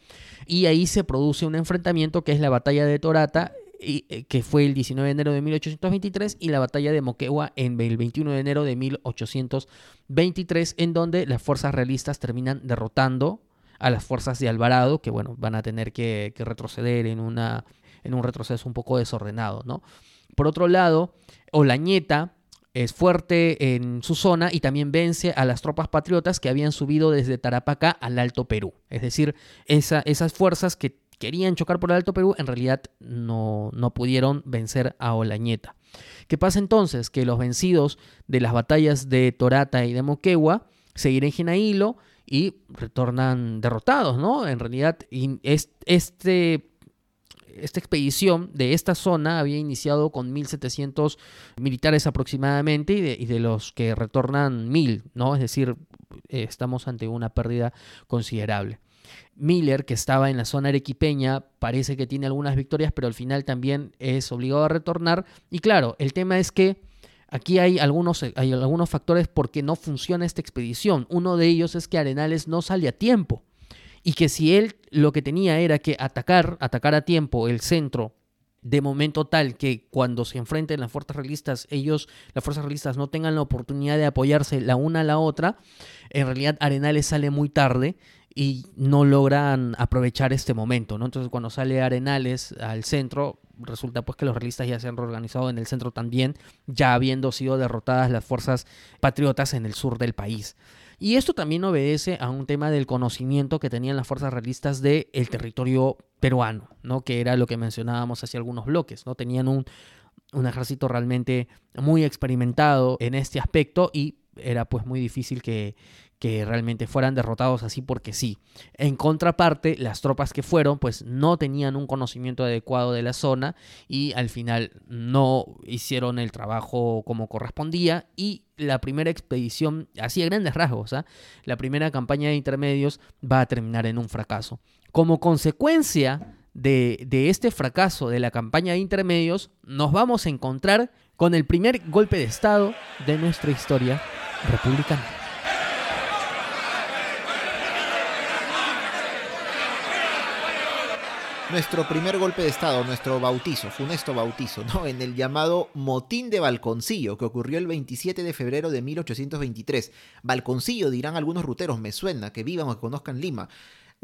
y ahí se produce un enfrentamiento que es la batalla de Torata, eh, que fue el 19 de enero de 1823, y la batalla de Moquegua en el 21 de enero de 1823, en donde las fuerzas realistas terminan derrotando a las fuerzas de Alvarado, que bueno, van a tener que, retroceder en, una, en un retroceso un poco desordenado, ¿no? Por otro lado, Olañeta es fuerte en su zona y también vence a las tropas patriotas que habían subido desde Tarapacá al Alto Perú. Es decir, esa- esas fuerzas que querían chocar por el Alto Perú en realidad no, no pudieron vencer a Olañeta. ¿Qué pasa entonces? Que los vencidos de las batallas de Torata y de Moquegua se dirigen a Hilo y retornan derrotados, ¿no? En realidad, este, esta expedición de esta zona había iniciado con 1.700 militares aproximadamente y de, los que retornan 1.000, ¿no? Es decir, eh, estamos ante una pérdida considerable. Miller, que estaba en la zona arequipeña, parece que tiene algunas victorias, pero al final también es obligado a retornar. Y claro, el tema es que aquí hay algunos, hay algunos factores por qué no funciona esta expedición. Uno de ellos es que Arenales no sale a tiempo. Y que si él lo que tenía era que atacar, atacar a tiempo el centro de momento tal que cuando se enfrenten las fuerzas realistas, ellos, las fuerzas realistas, no tengan la oportunidad de apoyarse la una a la otra, en realidad Arenales sale muy tarde y no logran aprovechar este momento, ¿no? Entonces cuando sale Arenales al centro, resulta pues que los realistas ya se han reorganizado en el centro también, ya habiendo sido derrotadas las fuerzas patriotas en el sur del país. Y esto también obedece a un tema del conocimiento que tenían las fuerzas realistas del territorio peruano, ¿no? Que era lo que mencionábamos hace algunos bloques, ¿no? Tenían un, un ejército realmente muy experimentado en este aspecto y era pues muy difícil que, que realmente fueran derrotados así porque sí. En contraparte, las tropas que fueron pues no tenían un conocimiento adecuado de la zona y al final no hicieron el trabajo como correspondía y la primera expedición, así a grandes rasgos, ¿ah? la primera campaña de intermedios va a terminar en un fracaso. Como consecuencia de, de este fracaso de la campaña de intermedios, nos vamos a encontrar con el primer golpe de Estado de nuestra historia republicana. Nuestro primer golpe de Estado, nuestro bautizo, funesto bautizo, ¿no? En el llamado Motín de Balconcillo, que ocurrió el 27 de febrero de 1823. Balconcillo, dirán algunos ruteros, me suena, que vivan o que conozcan Lima.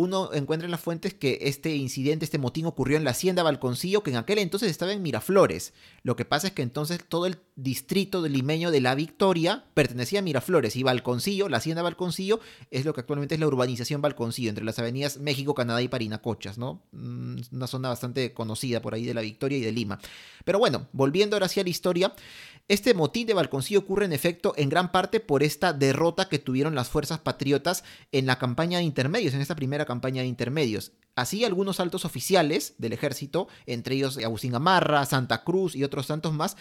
Uno encuentra en las fuentes que este incidente, este motín ocurrió en la hacienda Balconcillo, que en aquel entonces estaba en Miraflores. Lo que pasa es que entonces todo el distrito del limeño de La Victoria pertenecía a Miraflores y Balconcillo, la hacienda Balconcillo, es lo que actualmente es la urbanización Balconcillo, entre las avenidas México, Canadá y Parinacochas, ¿no? Mm, Una zona bastante conocida por ahí de La Victoria y de Lima. Pero bueno, volviendo ahora hacia la historia, este motín de Balconcillo ocurre en efecto en gran parte por esta derrota que tuvieron las fuerzas patriotas en la campaña de intermedios, en esta primera campaña de intermedios. Así algunos altos oficiales del ejército, entre ellos Agustín Amarra, Santa Cruz y otros tantos más,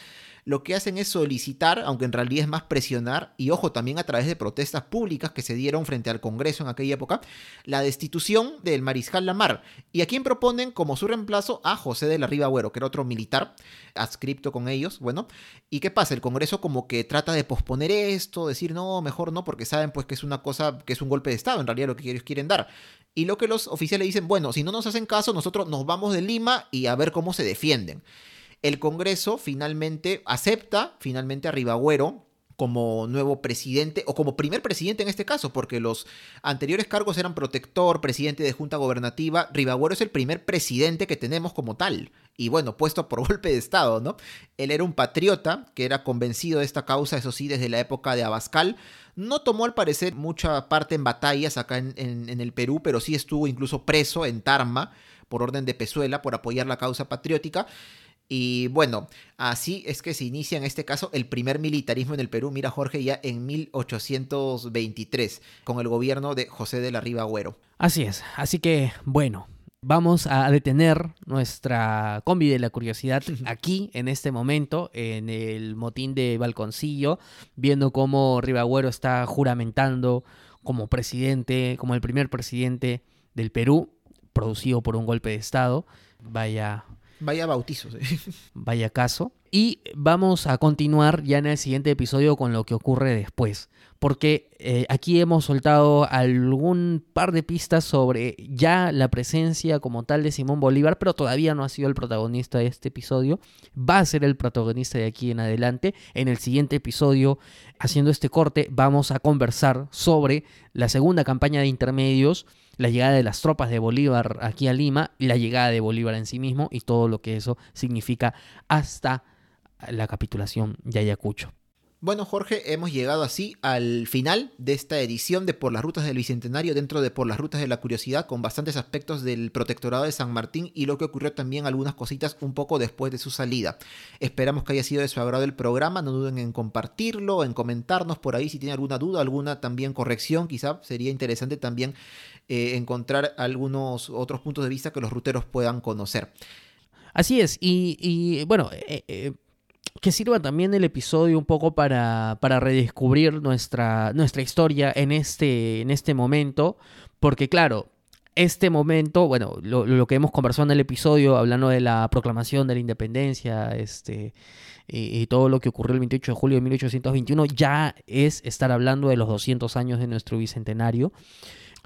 lo que hacen es solicitar, aunque en realidad es más presionar, y ojo, también a través de protestas públicas que se dieron frente al Congreso en aquella época, la destitución del mariscal Lamar. Y a quien proponen como su reemplazo a José de la Riva Agüero, que era otro militar adscripto con ellos. Bueno, ¿y qué pasa? El Congreso como que trata de posponer esto, decir no, mejor no, porque saben pues que es una cosa, que es un golpe de Estado, en realidad lo que ellos quieren dar. Y lo que los oficiales dicen, bueno, si no nos hacen caso, nosotros nos vamos de Lima y a ver cómo se defienden. El Congreso finalmente acepta, finalmente a Ribagüero como nuevo presidente, o como primer presidente en este caso, porque los anteriores cargos eran protector, presidente de junta gobernativa. Ribagüero es el primer presidente que tenemos como tal. Y bueno, puesto por (laughs) golpe de Estado, ¿no? Él era un patriota que era convencido de esta causa, eso sí, desde la época de Abascal. No tomó al parecer mucha parte en batallas acá en, en, en el Perú, pero sí estuvo incluso preso en Tarma por orden de Pezuela por apoyar la causa patriótica. Y bueno, así es que se inicia en este caso el primer militarismo en el Perú, mira Jorge, ya en 1823, con el gobierno de José de la Riva Agüero. Así es, así que bueno, vamos a detener nuestra combi de la curiosidad (laughs) aquí, en este momento, en el motín de Balconcillo, viendo cómo Ribagüero está juramentando como presidente, como el primer presidente del Perú, producido por un golpe de Estado. Vaya Vaya bautizos. (laughs) ¿eh? Vaya caso. Y vamos a continuar ya en el siguiente episodio con lo que ocurre después. Porque eh, aquí hemos soltado algún par de pistas sobre ya la presencia como tal de Simón Bolívar, pero todavía no ha sido el protagonista de este episodio. Va a ser el protagonista de aquí en adelante. En el siguiente episodio, haciendo este corte, vamos a conversar sobre la segunda campaña de intermedios la llegada de las tropas de Bolívar aquí a Lima, la llegada de Bolívar en sí mismo y todo lo que eso significa hasta la capitulación de Ayacucho. Bueno, Jorge, hemos llegado así al final de esta edición de Por las Rutas del Bicentenario dentro de Por las Rutas de la Curiosidad, con bastantes aspectos del protectorado de San Martín y lo que ocurrió también algunas cositas un poco después de su salida. Esperamos que haya sido de su agrado el programa, no duden en compartirlo, en comentarnos por ahí si tienen alguna duda, alguna también corrección, quizá sería interesante también eh, encontrar algunos otros puntos de vista que los ruteros puedan conocer. Así es, y, bueno, eh, eh, que sirva también el episodio un poco para, para redescubrir nuestra, nuestra historia en este, en este momento, porque claro, este momento, bueno, lo, lo, que hemos conversado en el episodio, hablando de la proclamación de la independencia, este, y, y, todo lo que ocurrió el 28 de julio de 1821, ya es estar hablando de los 200 años de nuestro bicentenario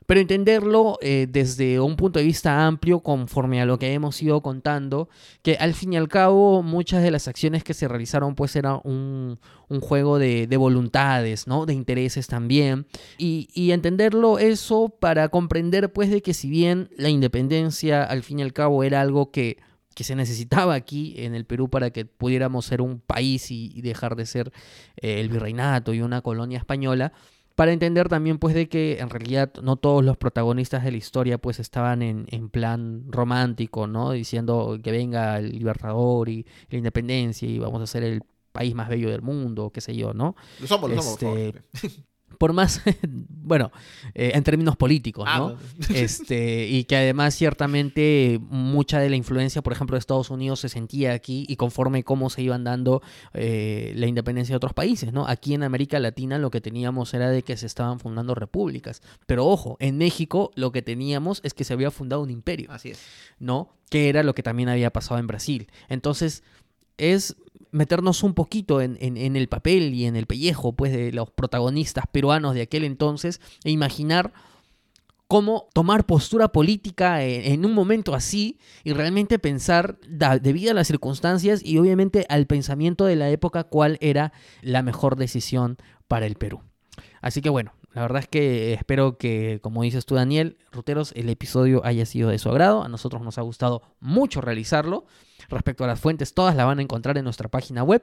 pero entenderlo eh, desde un punto de vista amplio conforme a lo que hemos ido contando, que al fin y al cabo muchas de las acciones que se realizaron pues era un, juego de, de, voluntades, ¿no? de intereses también, y, entenderlo eso para comprender pues de que si bien la independencia al fin y al cabo era algo que que se necesitaba aquí en el Perú para que pudiéramos ser un país y, y dejar de ser eh, el virreinato y una colonia española, para entender también pues de que en realidad no todos los protagonistas de la historia pues estaban en, en plan romántico, ¿no? Diciendo que venga el libertador y la independencia y vamos a ser el país más bello del mundo, qué sé yo, ¿no? Lo somos, lo este, somos. Por más, (laughs) bueno, eh, en términos políticos, ¿no? Ah, (laughs) este, y que además ciertamente mucha de la influencia, por ejemplo, de Estados Unidos se sentía aquí y conforme cómo se iban dando eh, la independencia de otros países, ¿no? Aquí en América Latina lo que teníamos era de que se estaban fundando repúblicas, pero ojo, en México lo que teníamos es que se había fundado un imperio. Así es. ¿No? Que era lo que también había pasado en Brasil. Entonces, es meternos un poquito en, el papel y en el pellejo pues, de los protagonistas peruanos de aquel entonces e imaginar cómo tomar postura política en, en un momento así y realmente pensar, debido a las circunstancias y obviamente al pensamiento de la época, cuál era la mejor decisión para el Perú. Así que bueno, la verdad es que espero que, como dices tú, Daniel, Ruteros, el episodio haya sido de su agrado. A nosotros nos ha gustado mucho realizarlo. Respecto a las fuentes, todas las van a encontrar en nuestra página web.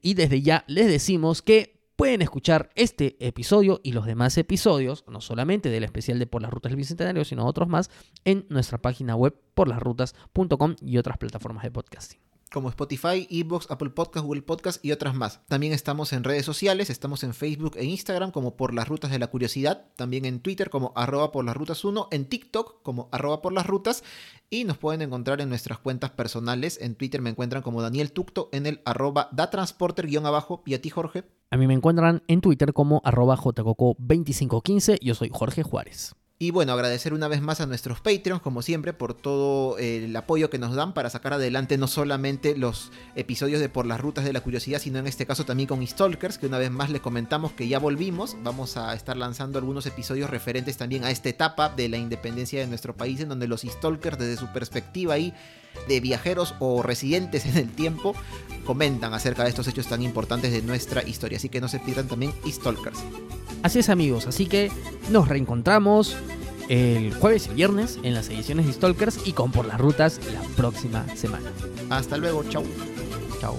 Y desde ya les decimos que pueden escuchar este episodio y los demás episodios, no solamente del especial de Por las Rutas del Bicentenario, sino otros más, en nuestra página web porlasrutas.com y otras plataformas de podcasting como Spotify, Ebox, Apple Podcast, Google Podcast y otras más. También estamos en redes sociales, estamos en Facebook e Instagram como por las rutas de la curiosidad, también en Twitter como arroba por las rutas 1, en TikTok como arroba por las rutas y nos pueden encontrar en nuestras cuentas personales. En Twitter me encuentran como Daniel Tucto en el arroba datransporter-abajo y a ti Jorge. A mí me encuentran en Twitter como arroba jcoco2515, yo soy Jorge Juárez. Y bueno, agradecer una vez más a nuestros Patreons, como siempre, por todo el apoyo que nos dan para sacar adelante no solamente los episodios de Por las Rutas de la Curiosidad, sino en este caso también con Stalkers, que una vez más les comentamos que ya volvimos. Vamos a estar lanzando algunos episodios referentes también a esta etapa de la independencia de nuestro país, en donde los Stalkers, desde su perspectiva ahí de viajeros o residentes en el tiempo, comentan acerca de estos hechos tan importantes de nuestra historia. Así que no se pierdan también Stalkers. Así es amigos, así que nos reencontramos el jueves y viernes en las ediciones de Stalkers y con Por las Rutas la próxima semana. Hasta luego, chau. Chau.